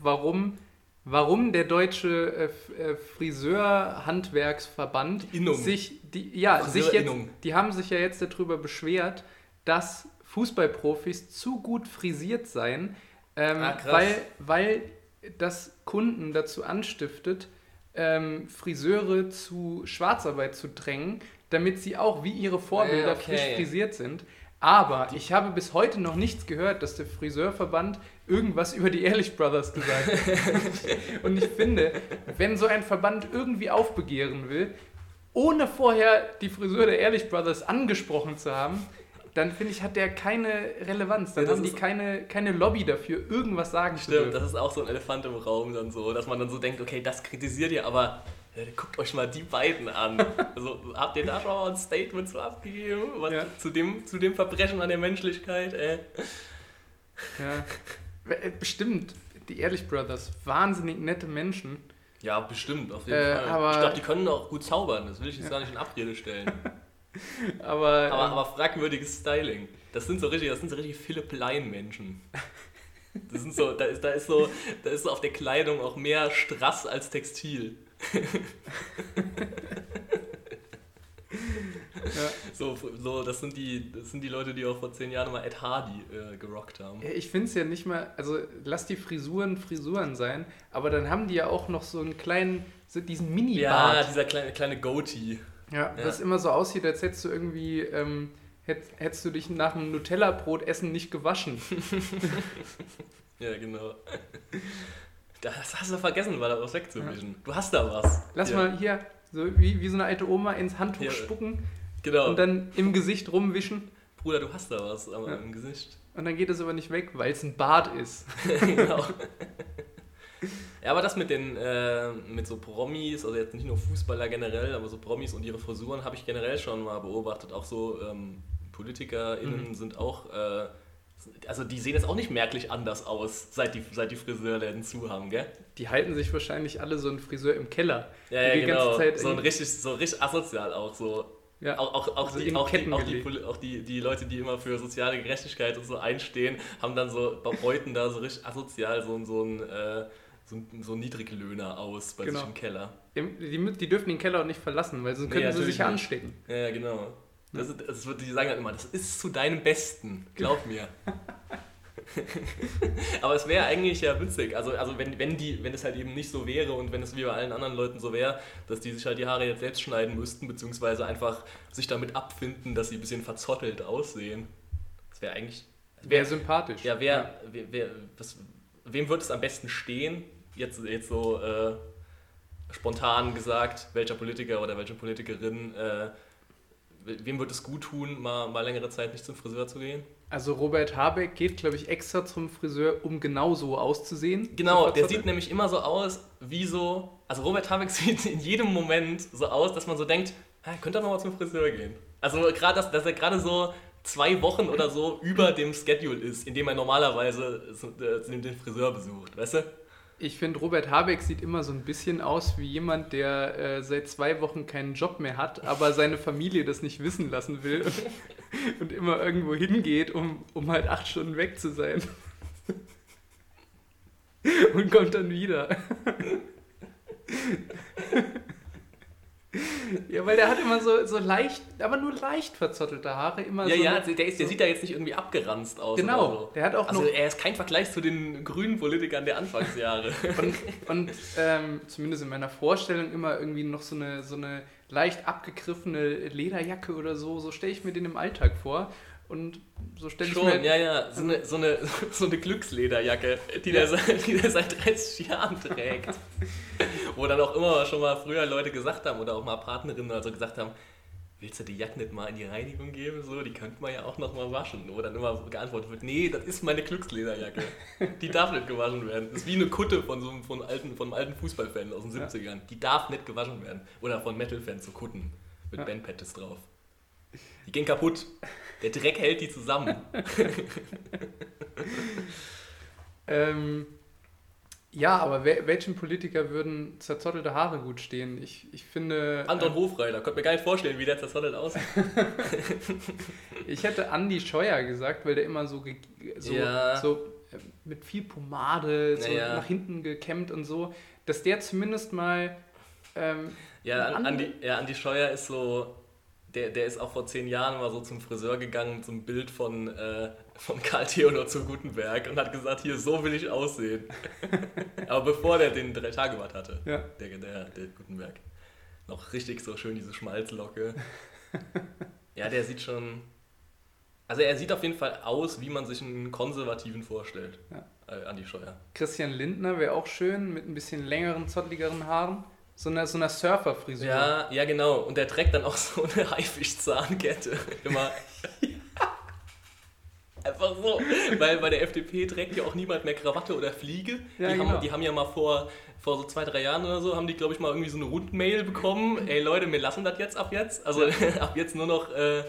warum, warum der deutsche äh, äh, Friseurhandwerksverband sich, die, ja, sich jetzt, die haben sich ja jetzt darüber beschwert, dass Fußballprofis zu gut frisiert seien, ähm, Ah, weil, weil das Kunden dazu anstiftet, ähm, Friseure zu Schwarzarbeit zu drängen, damit sie auch wie ihre Vorbilder Ah, okay. frisch frisiert sind. Aber ich habe bis heute noch nichts gehört, dass der Friseurverband irgendwas über die Ehrlich Brothers gesagt hat. Und ich finde, wenn so ein Verband irgendwie aufbegehren will, ohne vorher die Friseur der Ehrlich Brothers angesprochen zu haben, dann finde ich, hat der keine Relevanz. Dann Ja, haben die keine, keine Lobby dafür, irgendwas sagen zu Stimmt, dürfen. das ist auch so ein Elefant im Raum dann so, dass man dann so denkt, okay, das kritisiert ihr, aber ja, guckt euch mal die beiden an. Also habt ihr da schon mal ein Statement zu abgegeben? Was, Ja. zu, dem, zu dem Verbrechen an der Menschlichkeit? Äh? Ja. Äh, Bestimmt, die Ehrlich Brothers, wahnsinnig nette Menschen. Ja, bestimmt, auf jeden Äh, Fall. ich glaube, die können auch gut zaubern, das will ich jetzt gar nicht in Abrede stellen. Aber, Aber, ähm, aber fragwürdiges Styling. Das sind so richtig, das sind so richtig Philipp Lein-Menschen. Das sind so, da ist, da ist so, da ist so auf der Kleidung auch mehr Strass als Textil. ja. So, so das, sind die, das sind die Leute, die auch vor zehn Jahren mal Ed Hardy äh, gerockt haben. Ja, Ich finde es ja nicht mal, also lass die Frisuren Frisuren sein, aber dann haben die ja auch noch so einen kleinen, so diesen Ja, Mini-Bart. dieser kleine, kleine Goatee. Ja, Ja. das immer so aussieht, als hättest du irgendwie, ähm, hätt, hättest du dich nach einem Nutella-Brot-Essen nicht gewaschen. Ja, genau. Das hast du vergessen, war da was wegzuwischen. Du hast da was. Lass ja. mal hier, so wie, wie so eine alte Oma ins Handtuch Ja. spucken Genau. und dann im Gesicht rumwischen Bruder, du hast da was aber Ja. im Gesicht. und dann geht es aber nicht weg, weil es ein Bart ist. genau. Ja, aber das mit den äh, mit so Promis, also jetzt nicht nur Fußballer generell, aber so Promis und ihre Frisuren habe ich generell schon mal beobachtet. Auch so ähm, PolitikerInnen Mhm. sind auch, äh, also die sehen jetzt auch nicht merklich anders aus, seit die, seit die Friseurläden zu haben, gell? Die halten sich wahrscheinlich alle so einen Friseur im Keller. Ja, ja, die genau. Zeit so ein in- richtig, so richtig asozial auch so. Ja. Auch, auch, auch, Also die, auch, die, auch, die, auch die, die Leute, die immer für soziale Gerechtigkeit und so einstehen, haben dann so, beuten da so richtig asozial so, ein- so ein, äh, so so Niedriglöhner aus bei Genau. sich im Keller. Die, die dürfen den Keller auch nicht verlassen, weil sonst Nee, könnten sie sich ja anstecken. Ja, ja, genau. Das ist, das wird, die sagen dann immer, das ist zu deinem Besten, glaub mir. Aber es wäre eigentlich ja witzig, also, also wenn, wenn, die, wenn es halt eben nicht so wäre und wenn es wie bei allen anderen Leuten so wäre, dass die sich halt die Haare jetzt selbst schneiden müssten, beziehungsweise einfach sich damit abfinden, dass sie ein bisschen verzottelt aussehen. Das wäre eigentlich... Wäre sympathisch. Ja, wer, wer, wer was, wem wird es am besten stehen? Jetzt, jetzt so äh, spontan gesagt, welcher Politiker oder welche Politikerin, äh, wem wird es gut tun, mal, mal längere Zeit nicht zum Friseur zu gehen? Also Robert Habeck geht, glaube ich, extra zum Friseur, um genau so auszusehen. Genau, der sieht nämlich immer so aus, wie so. Also Robert Habeck sieht in jedem Moment so aus, dass man so denkt, ah, könnte er noch mal zum Friseur gehen. Also gerade, dass, dass er gerade so zwei Wochen oder so über dem Schedule ist, in dem er normalerweise äh, den Friseur besucht, weißt du? Ich finde, Robert Habeck sieht immer so ein bisschen aus wie jemand, der äh, seit zwei Wochen keinen Job mehr hat, aber seine Familie das nicht wissen lassen will und, und immer irgendwo hingeht, um, um halt acht Stunden weg zu sein. Und kommt dann wieder. Ja, weil der hat immer so, so leicht, aber nur leicht verzottelte Haare. Immer Ja, so ja, der, ist, der so, sieht da jetzt nicht irgendwie abgeranzt aus. Genau, so. der hat auch Also er ist kein Vergleich zu den grünen Politikern der Anfangsjahre. Und, und ähm, zumindest in meiner Vorstellung immer irgendwie noch so eine, so eine leicht abgegriffene Lederjacke oder so. So stelle ich mir den im Alltag vor. Und so stelle ich Schon, mir. ja, ja. So eine, so eine, so eine Glückslederjacke, die, der, seit- die der seit 30 Jahren trägt. Wo dann auch immer schon mal früher Leute gesagt haben oder auch mal Partnerinnen oder so gesagt haben, willst du die Jacke nicht mal in die Reinigung geben? So, die könnte man ja auch noch mal waschen. Wo dann immer geantwortet wird, nee, das ist meine Glückslederjacke. Die darf nicht gewaschen werden. Das ist wie eine Kutte von so einem, von alten, von einem alten Fußballfan aus den Ja. 70ern. Die darf nicht gewaschen werden. Oder von Metal-Fans so Kutten mit Ja. Bandpatches drauf. Die gehen kaputt. Der Dreck hält die zusammen. Ähm, ja, aber wel welchen Politiker würden zerzottelte Haare gut stehen? Ich, ich finde. Anton Hofreiter, konnte mir gar nicht vorstellen, wie der zerzottelt aussieht. Ich hätte Andy Scheuer gesagt, weil der immer so, so, Ja. so äh, mit viel Pomade so Ja, nach hinten gekämmt und so, dass der zumindest mal. Ähm, Ja, Ein An- Andi, ja, Andi Scheuer ist so, der, der ist auch vor zehn Jahren mal so zum Friseur gegangen mit so einem Bild von, äh, von Karl Theodor zu Gutenberg und hat gesagt, hier, so will ich aussehen. Aber bevor der den drei Tage Bart hatte, ja. der, der, der Gutenberg. Noch richtig so schön diese Schmalzlocke. Ja, der sieht schon, Also er sieht auf jeden Fall aus, wie man sich einen Konservativen vorstellt. Ja. Äh, Andi Scheuer. Christian Lindner wäre auch schön mit ein bisschen längeren, zottligeren Haaren. So einer, so einer Surfer-Frisur. Ja, ja, genau. Und der trägt dann auch so eine Haifischzahnkette. Immer. Einfach so. Weil bei der FDP trägt ja auch niemand mehr Krawatte oder Fliege. Ja, die, genau. haben, die haben ja mal vor, vor so zwei, drei Jahren oder so, haben die, glaube ich, mal irgendwie so eine Rundmail bekommen. Ey Leute, wir lassen das jetzt ab jetzt. Also ab jetzt nur noch, äh,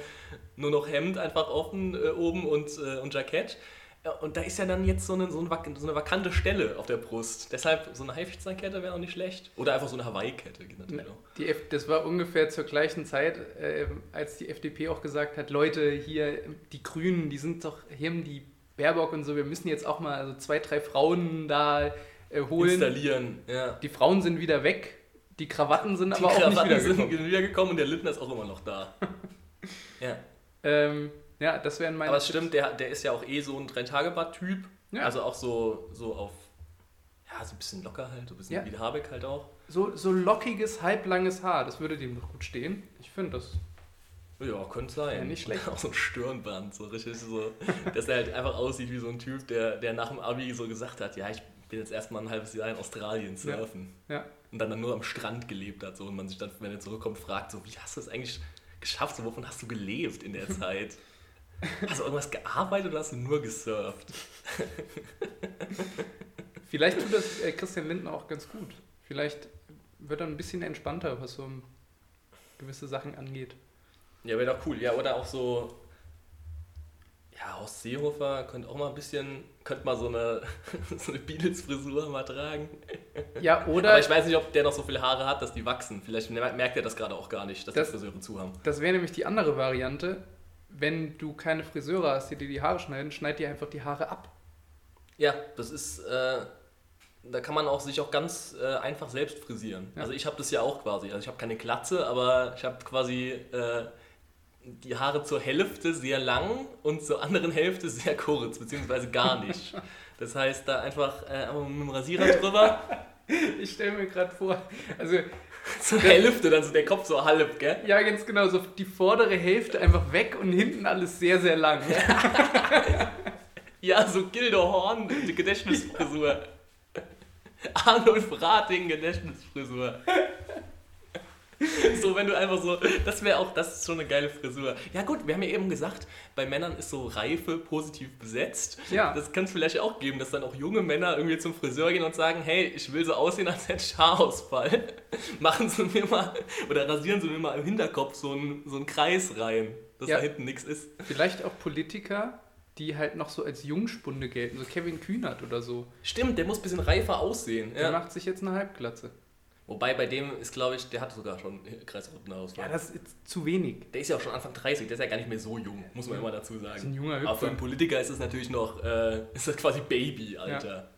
nur noch Hemd einfach offen äh, oben und, äh, und Jackett. Ja, Und da ist ja dann jetzt so eine, so, eine, so eine vakante Stelle auf der Brust. Deshalb so eine Haifischzahnkette wäre auch nicht schlecht. Oder einfach so eine Hawaii-Kette geht natürlich auch. Die F das war ungefähr zur gleichen Zeit, äh, als die FDP auch gesagt hat, Leute, hier, die Grünen, die sind doch, hier haben die Baerbock und so, wir müssen jetzt auch mal also zwei, drei Frauen da äh, holen. Installieren, ja. Die Frauen sind wieder weg, die Krawatten sind Die aber auch nicht Krawatten wieder sind gekommen. wiedergekommen und der Lindner ist auch immer noch da. ja. Ähm, ja, das wären meine Aber es Tipps. stimmt, der, der ist ja auch eh so ein Drei-Tage-Bad-Typ. Ja. Also auch so, so auf, ja, so ein bisschen locker halt, so ein bisschen Ja. wie Habeck halt auch. So, so lockiges, halblanges Haar, das würde dem doch gut stehen. Ich finde das. Ja, könnte sein. Ja, nicht schlecht. Auch so ein Stirnband, so richtig so, dass er halt einfach aussieht wie so ein Typ, der, der nach dem Abi so gesagt hat, ja, ich bin jetzt erstmal ein halbes Jahr in Australien surfen. Ja. Und dann, dann nur am Strand gelebt hat so und man sich dann, wenn er zurückkommt, fragt so, wie hast du es eigentlich geschafft, so, wovon hast du gelebt in der Zeit? Hast du irgendwas gearbeitet oder hast du nur gesurft? Vielleicht tut das äh, Christian Lindner auch ganz gut. Vielleicht wird er ein bisschen entspannter, was so gewisse Sachen angeht. Ja, wäre doch cool. Ja, oder auch so, ja, Horst Seehofer könnte auch mal ein bisschen, könnte mal so eine, so eine Beatles-Frisur mal tragen. Ja, oder Aber ich weiß nicht, ob der noch so viele Haare hat, dass die wachsen. Vielleicht merkt er das gerade auch gar nicht, dass Das- die Friseure zu haben. das wäre nämlich die andere Variante. Wenn du keine Friseure hast, die dir die Haare schneiden, schneid dir einfach die Haare ab. Ja, das ist, äh, da kann man auch sich auch ganz äh, einfach selbst frisieren. Ja. Also ich habe das ja auch quasi. Also ich habe keine Glatze, aber ich habe quasi äh, die Haare zur Hälfte sehr lang und zur anderen Hälfte sehr kurz, beziehungsweise gar nicht. Das heißt, da einfach, äh, einfach mit dem Rasierer drüber, Ich stelle mir gerade vor, also zur Hälfte, dann so der Kopf so halb, gell? ja, ganz genau, so die vordere Hälfte einfach weg und hinten alles sehr, sehr lang. Ja, so Gildo Horn, die Gedächtnisfrisur. Arnold Rating, Gedächtnisfrisur. So, wenn du einfach so, das wäre auch, das ist schon eine geile Frisur. Ja gut, wir haben ja eben gesagt, bei Männern ist so Reife positiv besetzt. Ja. Das kann es vielleicht auch geben, dass dann auch junge Männer irgendwie zum Friseur gehen und sagen, hey, ich will so aussehen, als hätte ich Haarausfall. Machen Sie mir mal, oder rasieren Sie mir mal im Hinterkopf so einen, so einen Kreis rein, dass Ja. da hinten nichts ist. Vielleicht auch Politiker, die halt noch so als Jungspunde gelten, so Kevin Kühnert oder so. Stimmt, der muss ein bisschen reifer aussehen. Der Ja. macht sich jetzt eine Halbglatze. Wobei bei dem ist, glaube ich, der hat sogar schon kreisrunden Ausfall. Ja, das ist zu wenig. der ist ja auch schon Anfang 30, der ist ja gar nicht mehr so jung, muss man immer dazu Das ist sagen. ein junger Aber für Hüpfer. einen Politiker ist es natürlich noch, äh, ist das quasi Baby, Alter.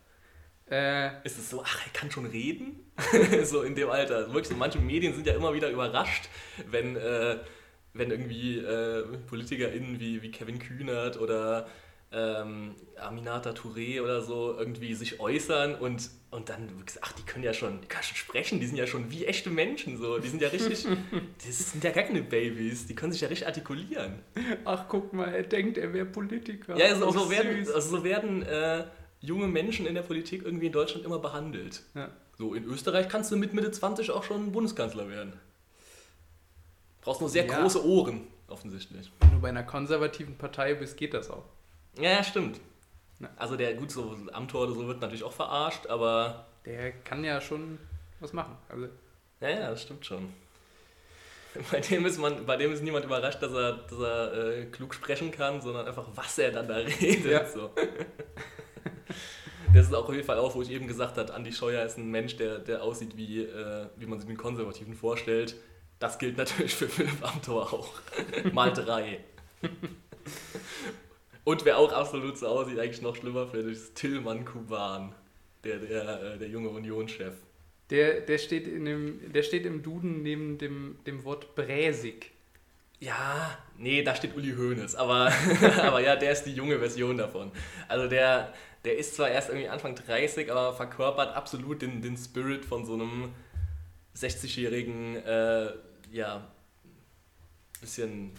Äh, Ist es so, ach, er kann schon reden? so in dem Alter. Wirklich, so manche Medien sind ja immer wieder überrascht, wenn, äh, wenn irgendwie äh, PolitikerInnen wie, wie Kevin Kühnert oder ähm, Aminata Touré oder so irgendwie sich äußern und, und dann wirklich, ach, die können ja schon, die können schon sprechen, die sind ja schon wie echte Menschen so. Die sind ja richtig, das sind ja gar keine Babys, die können sich ja richtig artikulieren. ach, guck mal, er denkt, er wäre Politiker. Ja, so, Auch so werden, also so werden äh, junge Menschen in der Politik irgendwie in Deutschland immer behandelt. Ja. So, in Österreich kannst du mit Mitte 20 auch schon Bundeskanzler werden. Brauchst nur sehr Ja. große Ohren, offensichtlich. Wenn du bei einer konservativen Partei bist, geht das auch. Ja, stimmt. Ja. Also der, gut, so Amtor oder so wird natürlich auch verarscht, aber Der kann ja schon was machen. Also, ja, ja, das stimmt schon. Bei dem ist, man, bei dem ist niemand überrascht, dass er, dass er äh, klug sprechen kann, sondern einfach, was er dann da redet. Ja. So. Das ist auch auf jeden Fall auch, wo ich eben gesagt habe, Andi Scheuer ist ein Mensch, der, der aussieht, wie, äh, wie man sich den Konservativen vorstellt. Das gilt natürlich für Philipp Amthor auch. Mal drei. Und wer auch absolut so aussieht, eigentlich noch schlimmer finde ich, ist Tillmann Kuban, der, der, äh, der junge Union-Chef. der, der, steht in dem, der steht im Duden neben dem, dem Wort bräsig. Ja, nee, da steht Uli Hoeneß, aber, aber ja, der ist die junge Version davon. Also der, der ist zwar erst irgendwie Anfang 30, aber verkörpert absolut den, den Spirit von so einem 60-jährigen, äh, ja, bisschen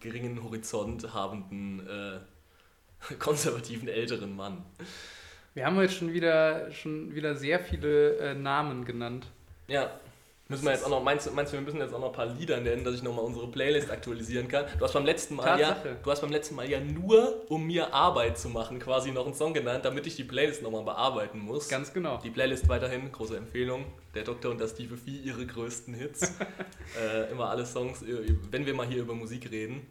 geringen Horizont habenden, äh, konservativen älteren Mann. Wir haben heute schon wieder, schon wieder sehr viele äh, Namen genannt. Ja, Müssen wir jetzt auch noch, meinst, meinst du, wir müssen jetzt auch noch ein paar Lieder nennen, dass ich nochmal unsere Playlist aktualisieren kann? Du hast beim letzten Mal ja, du hast beim letzten Mal ja nur, um mir Arbeit zu machen, quasi noch einen Song genannt, damit ich die Playlist nochmal bearbeiten muss. Ganz genau. Die Playlist weiterhin, große Empfehlung. Der Doktor und das Steve Vieh, ihre größten Hits. äh, immer alle Songs, äh, wenn wir mal hier über Musik reden.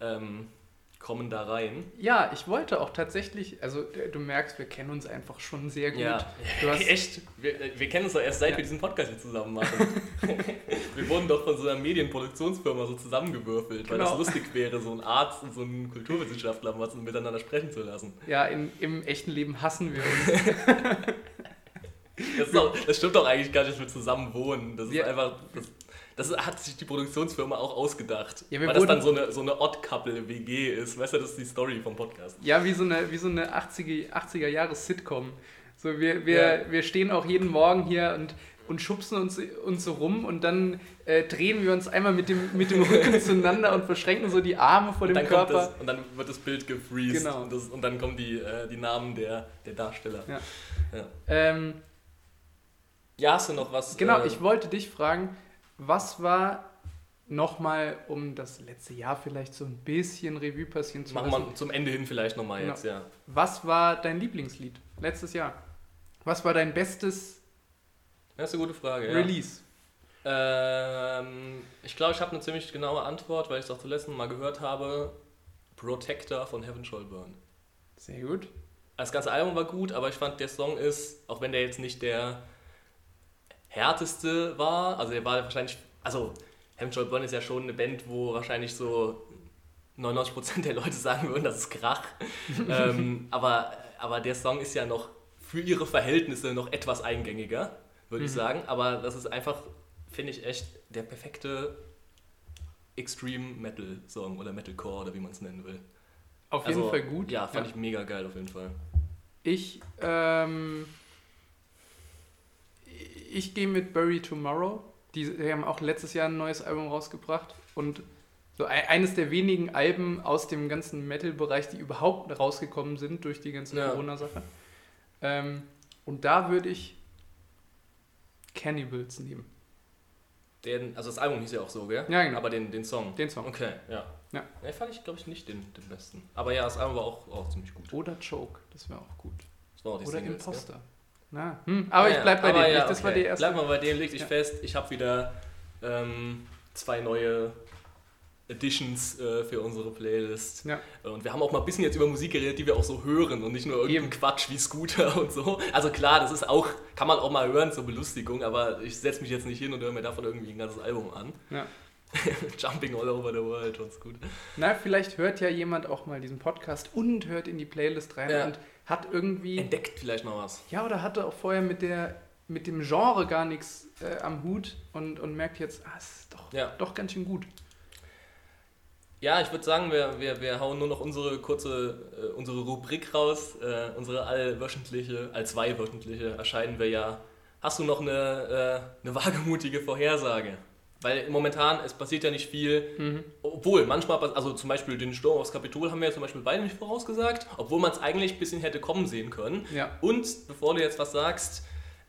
Ähm, kommen da rein. Ja, ich wollte auch tatsächlich, also du merkst, wir kennen uns einfach schon sehr gut. Ja, echt. Wir, wir, kennen uns doch erst seit ja. wir diesen Podcast hier zusammen machen. wir wurden doch von so einer Medienproduktionsfirma so zusammengewürfelt, genau. weil das genau. lustig wäre, so einen Arzt und so einen Kulturwissenschaftler was miteinander sprechen zu lassen. Ja, in, im echten Leben hassen wir uns. das, auch, das, stimmt doch eigentlich gar nicht, dass wir zusammen wohnen. Das ist ja. einfach. Das, das hat sich die Produktionsfirma auch ausgedacht. Ja, weil das dann so eine, so eine Odd-Couple-WG ist. Weißt du, das ist die Story vom Podcast. Ja, wie so eine, wie so eine 80er, 80er Jahres Sitcom. So, wir, wir, ja. wir stehen auch jeden Morgen hier und, und schubsen uns, uns so rum und dann äh, drehen wir uns einmal mit dem, mit dem Rücken zueinander und verschränken so die Arme vor dem Körper. Das, und dann wird das Bild gefreezed genau. und, das, und dann kommen die, äh, die Namen der, der Darsteller. Ja. Ja. Ähm, ja, hast du noch was? Genau, äh, ich wollte dich fragen, was war nochmal, um das letzte Jahr vielleicht so ein bisschen Revue passieren zu lassen? Machen wir zum Ende hin vielleicht nochmal genau. jetzt, ja. Was war dein Lieblingslied letztes Jahr? Was war dein bestes das ist eine gute Frage, Release? Ja. Ähm, ich glaube, ich habe eine ziemlich genaue Antwort, weil ich es auch zuletzt mal gehört habe. Protector von Heaven Shall Burn. Sehr gut. Das ganze Album war gut, aber ich fand, der Song ist, auch wenn der jetzt nicht der härteste war. Also er war wahrscheinlich, also Hemjoy Burn ist ja schon eine Band, wo wahrscheinlich so 99% der Leute sagen würden, das ist Krach. ähm, aber, aber der Song ist ja noch für ihre Verhältnisse noch etwas eingängiger, würde mhm. ich sagen. Aber das ist einfach, finde ich, echt der perfekte Extreme Metal Song oder Metalcore oder wie man es nennen will. Auf jeden also, Fall gut. Ja, fand ja. ich mega geil auf jeden Fall. Ich ähm, ich gehe mit Bury Tomorrow. Die, die, haben auch letztes Jahr ein neues Album rausgebracht und so eines der wenigen Alben aus dem ganzen Metal-Bereich, die überhaupt rausgekommen sind durch die ganze ja. Corona-Sache. Ähm, und da würde ich Cannibals nehmen. Den, also das Album hieß ja auch so, gell? Ja, genau. Aber den, den Song. Den Song. Okay, ja. Ja. Den fand ich, glaube ich, nicht den, den besten. Aber ja, das Album war auch, auch ziemlich gut. Oder Choke, das wäre auch gut. Das war auch die Oder Singles, Imposter. Gell? Na, hm, aber ah, ich bleib bei dem. Ja, das okay. war die erste. Bleib mal bei dem, leg dich ja. fest. Ich habe wieder ähm, zwei neue Editions äh, für unsere Playlist. Ja. Und wir haben auch mal ein bisschen jetzt über Musik geredet, die wir auch so hören und nicht nur irgendeinen Quatsch wie Scooter und so. Also klar, das ist auch, kann man auch mal hören zur Belustigung, aber ich setze mich jetzt nicht hin und höre mir davon irgendwie ein ganzes Album an. Ja. Jumping all over the world, was gut. Na, vielleicht hört ja jemand auch mal diesen Podcast und hört in die Playlist rein ja. und hat irgendwie. Entdeckt vielleicht noch was. Ja, oder hatte auch vorher mit, der, mit dem Genre gar nichts äh, am Hut und, und merkt jetzt, ah, ist doch, ja. doch ganz schön gut. Ja, ich würde sagen, wir, wir, wir hauen nur noch unsere kurze, äh, unsere Rubrik raus. Äh, unsere allwöchentliche, allzweiwöchentliche erscheinen wir ja. Hast du noch eine, äh, eine wagemutige Vorhersage? Weil momentan, es passiert ja nicht viel, mhm. obwohl manchmal, also zum Beispiel den Sturm aufs Kapitol haben wir ja zum Beispiel beide nicht vorausgesagt, obwohl man es eigentlich ein bisschen hätte kommen sehen können. Ja. Und bevor du jetzt was sagst,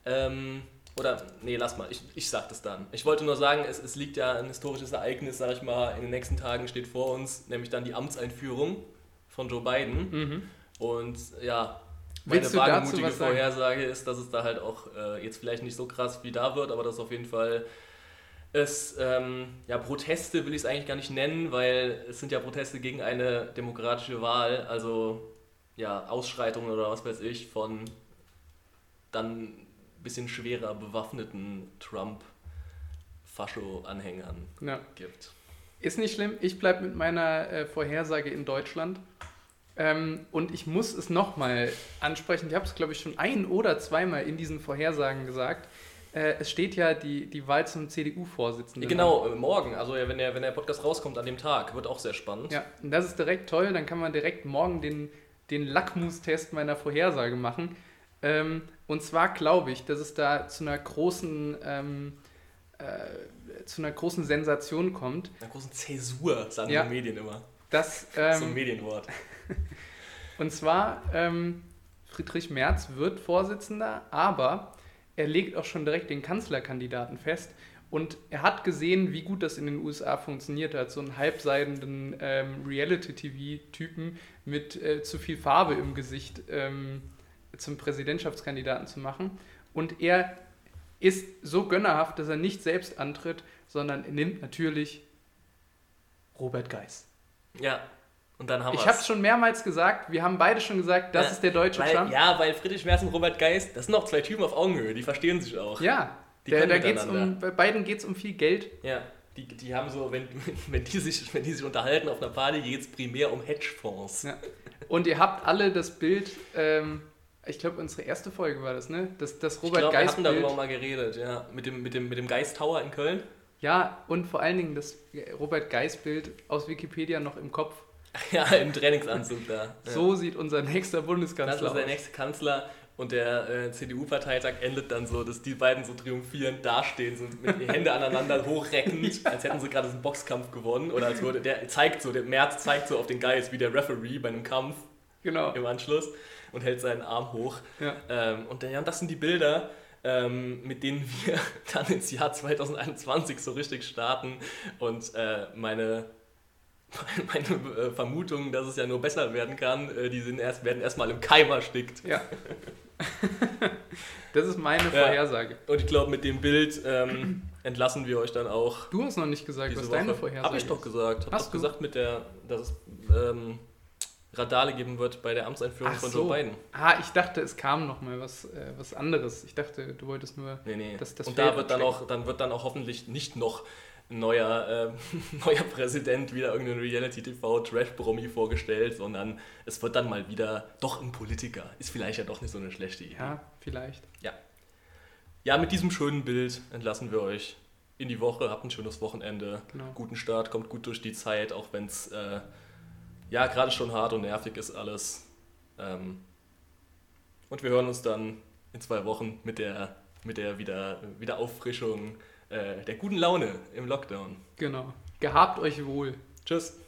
ähm, oder, nee, lass mal, ich, ich sag das dann. Ich wollte nur sagen, es, es liegt ja ein historisches Ereignis, sag ich mal, in den nächsten Tagen steht vor uns, nämlich dann die Amtseinführung von Joe Biden. Mhm. Und ja, meine wagemutige Vorhersage ist, dass es da halt auch äh, jetzt vielleicht nicht so krass wie da wird, aber dass auf jeden Fall es, ähm, ja, Proteste will ich es eigentlich gar nicht nennen, weil es sind ja Proteste gegen eine demokratische Wahl, also ja, Ausschreitungen oder was weiß ich von dann ein bisschen schwerer bewaffneten Trump-Fascho-Anhängern ja. gibt. Ist nicht schlimm, ich bleibe mit meiner äh, Vorhersage in Deutschland. Ähm, und ich muss es nochmal ansprechen. Ich habe es, glaube ich, schon ein oder zweimal in diesen Vorhersagen gesagt äh, es steht ja die, die Wahl zum CDU-Vorsitzenden. Genau, an. morgen. Also wenn der, wenn der Podcast rauskommt an dem Tag, wird auch sehr spannend. Ja, und das ist direkt toll. Dann kann man direkt morgen den, den Lackmustest meiner Vorhersage machen. Ähm, und zwar glaube ich, dass es da zu einer großen, ähm, äh, zu einer großen Sensation kommt. Einer großen Zäsur, sagen Ja. die Medien immer. Das, so ein ähm, Medienwort. und zwar, ähm, Friedrich Merz wird Vorsitzender, aber er legt auch schon direkt den Kanzlerkandidaten fest. Und er hat gesehen, wie gut das in den USA funktioniert hat, so einen halbseidenden ähm, Reality-TV-Typen mit äh, zu viel Farbe im Gesicht ähm, zum Präsidentschaftskandidaten zu machen. Und er ist so gönnerhaft, dass er nicht selbst antritt, sondern er nimmt natürlich Robert Geis. Ja, und dann haben Ich wir's. habe es schon mehrmals gesagt, wir haben beide schon gesagt, das Ja, ist der deutsche weil, Trump. Ja, weil Friedrich Merz und Robert Geist, das sind noch zwei Typen auf Augenhöhe, die verstehen sich auch. Ja, Die der, da geht's um, bei beiden geht es um viel Geld. Ja, die, die haben so, wenn, wenn, die sich, wenn die sich unterhalten auf einer Party, geht es primär um Hedgefonds. Ja. Und ihr habt alle das Bild, ähm, ich glaube, unsere erste Folge war das, ne? Das, das Ich Robert glaube, wir hatten darüber mal geredet, ja. Mit dem, mit dem, mit dem Geist Tower in Köln. Ja, und vor allen Dingen das Robert Geis Bild aus Wikipedia noch im Kopf. Ja, im Trainingsanzug da. Ja. So sieht unser nächster Das Bundeskanzler ist der aus. nächste Kanzler und der äh, CDU-Parteitag endet dann so, dass die beiden so triumphierend dastehen, so mit den Händen aneinander hochreckend, als hätten sie gerade so einen Boxkampf gewonnen. Oder als würde, der zeigt so, der Merz zeigt so auf den Geist wie der Referee bei einem Kampf Genau. im Anschluss und hält seinen Arm hoch. Ja. Ähm, und ja, das sind die Bilder, ähm, mit denen wir dann ins Jahr 2021 so richtig starten. Und äh, meine, meine äh, Vermutung, dass es ja nur besser werden kann, äh, die sind erst, werden erstmal im Keim erstickt. Ja. das ist meine Ja. Vorhersage. Und ich glaube, mit dem Bild ähm, entlassen wir euch dann auch. Du hast noch nicht gesagt, was Woche. deine Vorhersage Hab ich doch ist. gesagt. Hab Hast doch du? gesagt, mit der, dass es ähm, Radale geben wird bei der Amtseinführung Ach von so. Joe Biden. Ah, ich dachte, es kam noch mal was, äh, was anderes. Ich dachte, du wolltest nur... Nee, nee. Das- das und da wird dann auch, dann wird dann auch hoffentlich nicht noch neuer, ähm, neuer Präsident, wieder irgendein Reality-TV-Trash-Promi vorgestellt, sondern es wird dann mal wieder doch ein Politiker. Ist vielleicht ja doch nicht so eine schlechte Idee. Ja, vielleicht. Ja, mit diesem schönen Bild entlassen wir euch in die Woche. Habt ein schönes Wochenende. Genau. Guten Start, kommt gut durch die Zeit, auch wenn es äh, ja gerade schon hart und nervig ist alles. Ähm, und wir hören uns dann in zwei Wochen mit der, mit der wieder, wieder Auffrischung äh, der guten Laune im Lockdown. Genau. Gehabt euch wohl. Tschüss.